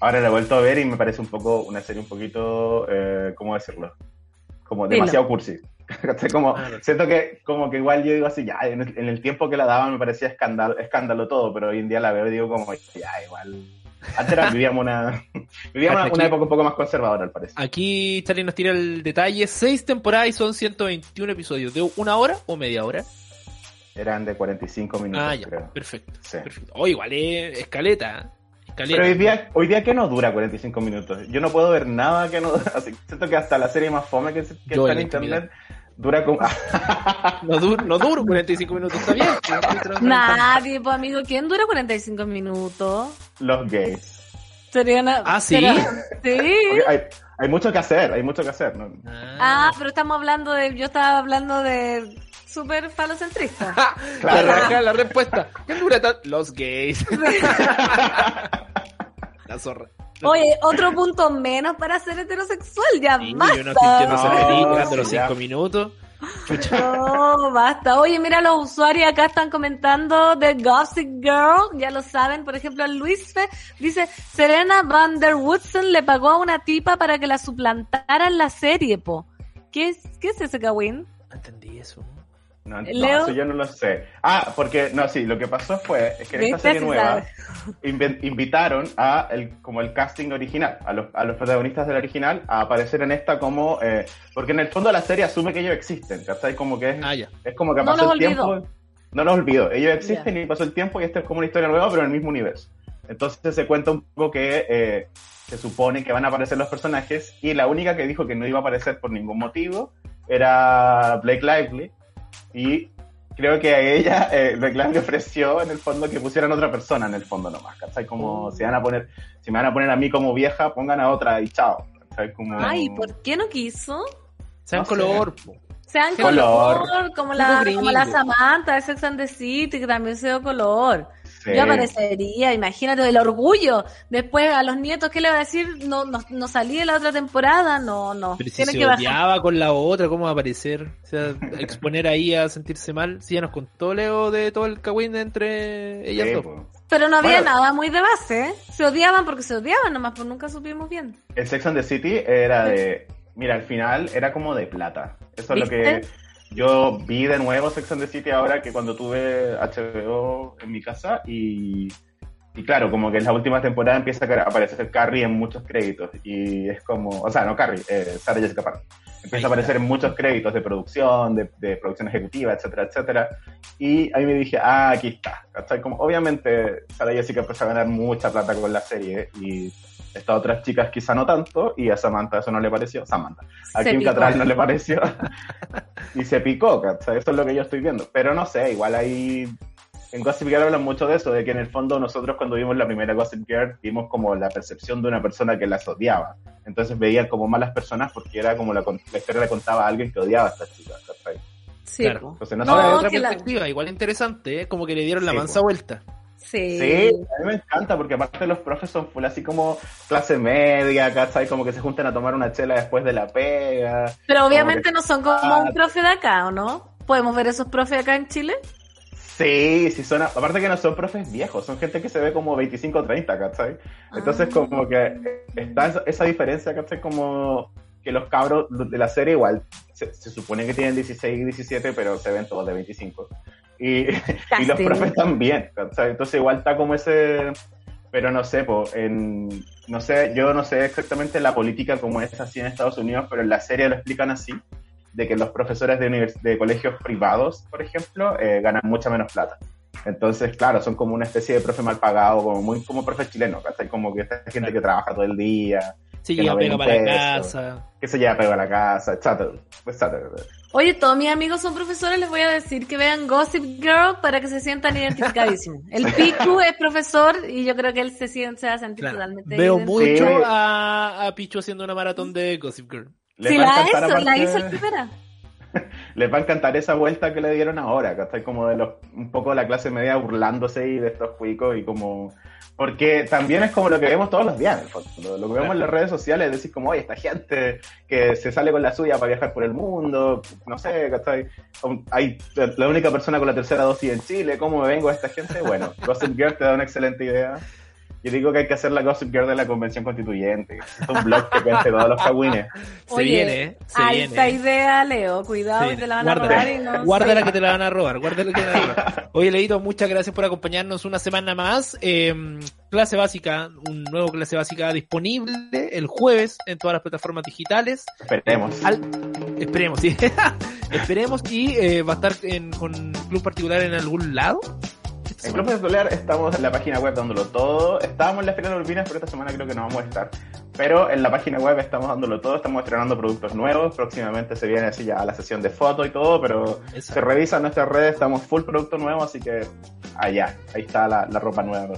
Ahora la he vuelto a ver y me parece un poco, una serie un poquito, eh, ¿cómo decirlo? Como Dilo. demasiado cursi. Como, Claro. siento que como que igual yo digo así, ya, en el, en el tiempo que la daban me parecía escándalo, escándalo todo, pero hoy en día la veo y digo como, ya, igual... Antes era- vivíamos una, vivíamos Aquí- una época un poco más conservadora, al parecer. Aquí Charlie nos tira el detalle. Seis temporadas y son 121 episodios. ¿De una hora o media hora? Eran de 45 minutos, Ah, ya. creo. Perfecto. Sí. perfecto. Oh, igual es escaleta. Escaleta. Pero hoy día, hoy día que no dura 45 minutos. Yo no puedo ver nada que no así, Siento que hasta la serie más fome que, está en la internet dura como... No, duro, no duro 45 minutos, está bien. Nadie, pues amigo, ¿quién dura 45 minutos? los gays. Sería una... Ah, ¿sí? Sí. Hay, hay mucho que hacer, hay mucho que hacer. ¿no? Ah, pero estamos hablando de... Yo estaba hablando de... Súper falocentrista. La, raja, la respuesta. ¿Quién dura tan- Los gays. la zorra. Oye, otro punto menos para ser heterosexual, ya Sí, basta. yo no estoy No, de los. 5 minutos. No, basta. Oye, mira, los usuarios acá están comentando de Gossip Girl, ya lo saben. Por ejemplo, Luis Fe dice, Serena Van der Woodsen le pagó a una tipa para que la suplantara en la serie, po. ¿Qué es, qué es ese Kawin? No entendí eso. No, no, Leo. eso yo no lo sé. Ah, porque, no, sí, lo que pasó fue es que en esta serie nueva invitaron a el, como el casting original, a los, a los protagonistas del original, a aparecer en esta como, eh, porque en el fondo la serie asume que ellos existen, ¿cachai? Como que es, Ah, ya. es como que No pasó los el tiempo. No los olvido, ellos existen y pasó el tiempo y esta es como una historia nueva, pero en el mismo universo. Entonces se cuenta un poco que eh, se supone que van a aparecer los personajes y la única que dijo que no iba a aparecer por ningún motivo era Blake Lively y creo que a ella eh, Blake Lively ofreció en el fondo que pusieran otra persona en el fondo nomás, ¿cachai? Como si van a poner, si me van a poner a mí como vieja, pongan a otra y chao. ¿cachai? Como... Ay, ¿por qué no quiso? Sean No color. Sean Color. color, como, la, como la Samantha de Sex and the City, que también se dio color. Sí. Yo aparecería, imagínate, el orgullo. Después a los nietos, ¿qué le va a decir? No, no, no salí de la otra temporada, no, no. Pero si Tiene se que bajar. con la otra, ¿cómo va a aparecer? O sea, exponer ahí a sentirse mal. Si ya nos contó Leo de todo el cagüín entre ellas Sí, dos. po. Pero no había Bueno. nada muy de base, ¿eh? Se odiaban porque se odiaban, nomás, pues nunca supimos bien. El Sex and the City era de. Mira, al final era como de plata. Eso es lo que yo vi de nuevo Sex and the City ahora que cuando tuve HBO en mi casa y. Y claro, como que en la última temporada empieza a aparecer Carrie en muchos créditos. Y es como. O sea, no Carrie, eh, Sarah Jessica Parker. Empieza a aparecer en muchos créditos de producción, de, de producción ejecutiva, etcétera, etcétera. Y ahí me dije, ah, aquí está. ¿cachai? Como, obviamente, Sarah Jessica empezó a ganar mucha plata con la serie y estas otras chicas quizá no tanto, y a Samantha eso no le pareció. Samantha. A Se Kim picó. Cattrall no le pareció. y se picó, ¿cachai? Eso es lo que yo estoy viendo. Pero no sé, igual ahí. En Gossip Girl hablan mucho de eso, de que en el fondo nosotros cuando vimos la primera Gossip Girl vimos como la percepción de una persona que las odiaba. Entonces veían como malas personas porque era como la, la historia le contaba a alguien que odiaba a estas chicas, ¿cachai? Sí, Claro. Entonces no, No, otra que la- perspectiva, igual interesante, ¿eh? como que le dieron la Sí, mansa vuelta. Sí. Sí, a mí me encanta porque aparte los profes son full así como clase media, ¿cachai? Como que se juntan a tomar una chela después de la pega. Pero obviamente no son como Ah. un profe de acá, ¿o no? ¿Podemos ver esos profes acá en Chile? Sí, sí son, aparte que no son profes viejos, son gente que se ve como 25 o 30, ¿cachai? Entonces Ah. como que está esa, esa diferencia, ¿cachai? Como que los cabros de la serie igual se, se supone que tienen 16 y 17, pero se ven todos de 25. Y, y los profes también. Entonces igual está como ese... Pero no sé, po, en, no sé, yo no sé exactamente la política como es así en Estados Unidos, pero en la serie lo explican así, de que los profesores de, univers- de colegios privados, por ejemplo, eh, ganan mucha menos plata. Entonces, claro, son como una especie de profe mal pagado, como muy como profe chileno, ¿cachai? Como que esta gente que trabaja todo el día. Se que lleva no pega para la casa. Que se lleva pega a la casa, etcétera, etcétera. Oye, todos mis amigos son profesores, les voy a decir que vean Gossip Girl para que se sientan identificadísimos. El Piku es profesor y yo creo que él se, siente, se va a sentir Claro. totalmente Veo mucho a, a Pichu haciendo una maratón de Gossip Girl. Les Sí, va a la encantar hizo, la hizo el primera. les va a encantar esa vuelta que le dieron ahora, que está como de los, un poco de la clase media burlándose y de estos cuicos y como, porque también es como lo que vemos todos los días, en el fondo. lo que vemos en las redes sociales, decís como, oye, esta gente que se sale con la suya para viajar por el mundo, no sé, ¿cachai? Hay la única persona con la tercera dosis en Chile, ¿cómo me vengo a esta gente? Bueno, Gossip Girl te da una excelente idea. Yo digo que hay que hacer la Gossip Girl de la Convención Constituyente. Es un blog que cuente todos los cagüines. Se Oye, viene, ¿eh? Se alta viene. idea, Leo. Cuidado, que te la van a robar y no Guárdala que te la van a robar, guárdala que te la van a robar. Oye, Leito, muchas gracias por acompañarnos una semana más. Eh, clase básica, un nuevo clase básica disponible el jueves en todas las plataformas digitales. Esperemos. Al- esperemos, sí. esperemos y eh, va a estar en, con Club Particular en algún lado. En Club Escolar estamos en la página web dándolo todo. Estábamos en la Feria de Urbinas, pero esta semana creo que no vamos a estar. Pero en la página web estamos dándolo todo, estamos estrenando productos nuevos. Próximamente se viene así ya la sesión de fotos y todo, pero Exacto. se revisa en nuestras redes, estamos full producto nuevo, así que allá, ahí está la, la ropa nueva.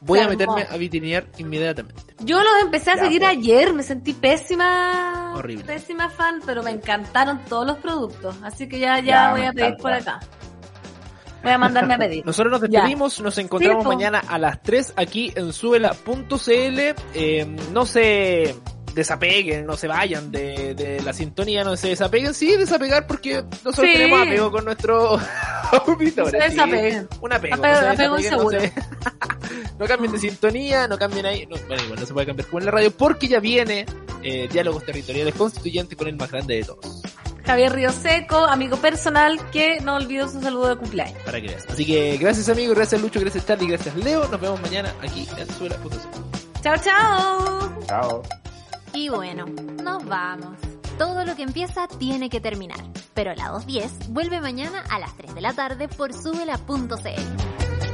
Voy a meterme a vitrinear inmediatamente. Yo los empecé a Ya, seguir pues. ayer, me sentí pésima. Horrible. Pésima fan, pero me encantaron todos los productos. Así que ya, ya, Ya, voy a pedir encanta. por acá. Voy a mandarme a pedir. Nosotros nos Ya. despedimos, nos encontramos Sí, po. mañana a las 3 aquí en suela.cl. Eh, no se desapeguen, no se vayan de, de la sintonía, no se desapeguen. Sí, desapegar porque nosotros Sí. tenemos apego con nuestros auditores. Se sí. desapeguen. Un apego. Apego- no apego desapeguen, no, inseguro. se- no cambien de sintonía, no cambien ahí. No, bueno, igual no se puede cambiar como en la radio porque ya viene eh, Diálogos Territoriales Constituyentes con el más grande de todos. Javier Río Seco, amigo personal, que no olvidó su saludo de cumpleaños. Para que veas. Así que gracias amigos, gracias Lucho, gracias Charlie, gracias Leo. Nos vemos mañana aquí en suela.cl. Chao, chao. Chao. Y bueno, nos vamos. Todo lo que empieza tiene que terminar. Pero la 210 vuelve mañana a las 3 de la tarde por subela.cl.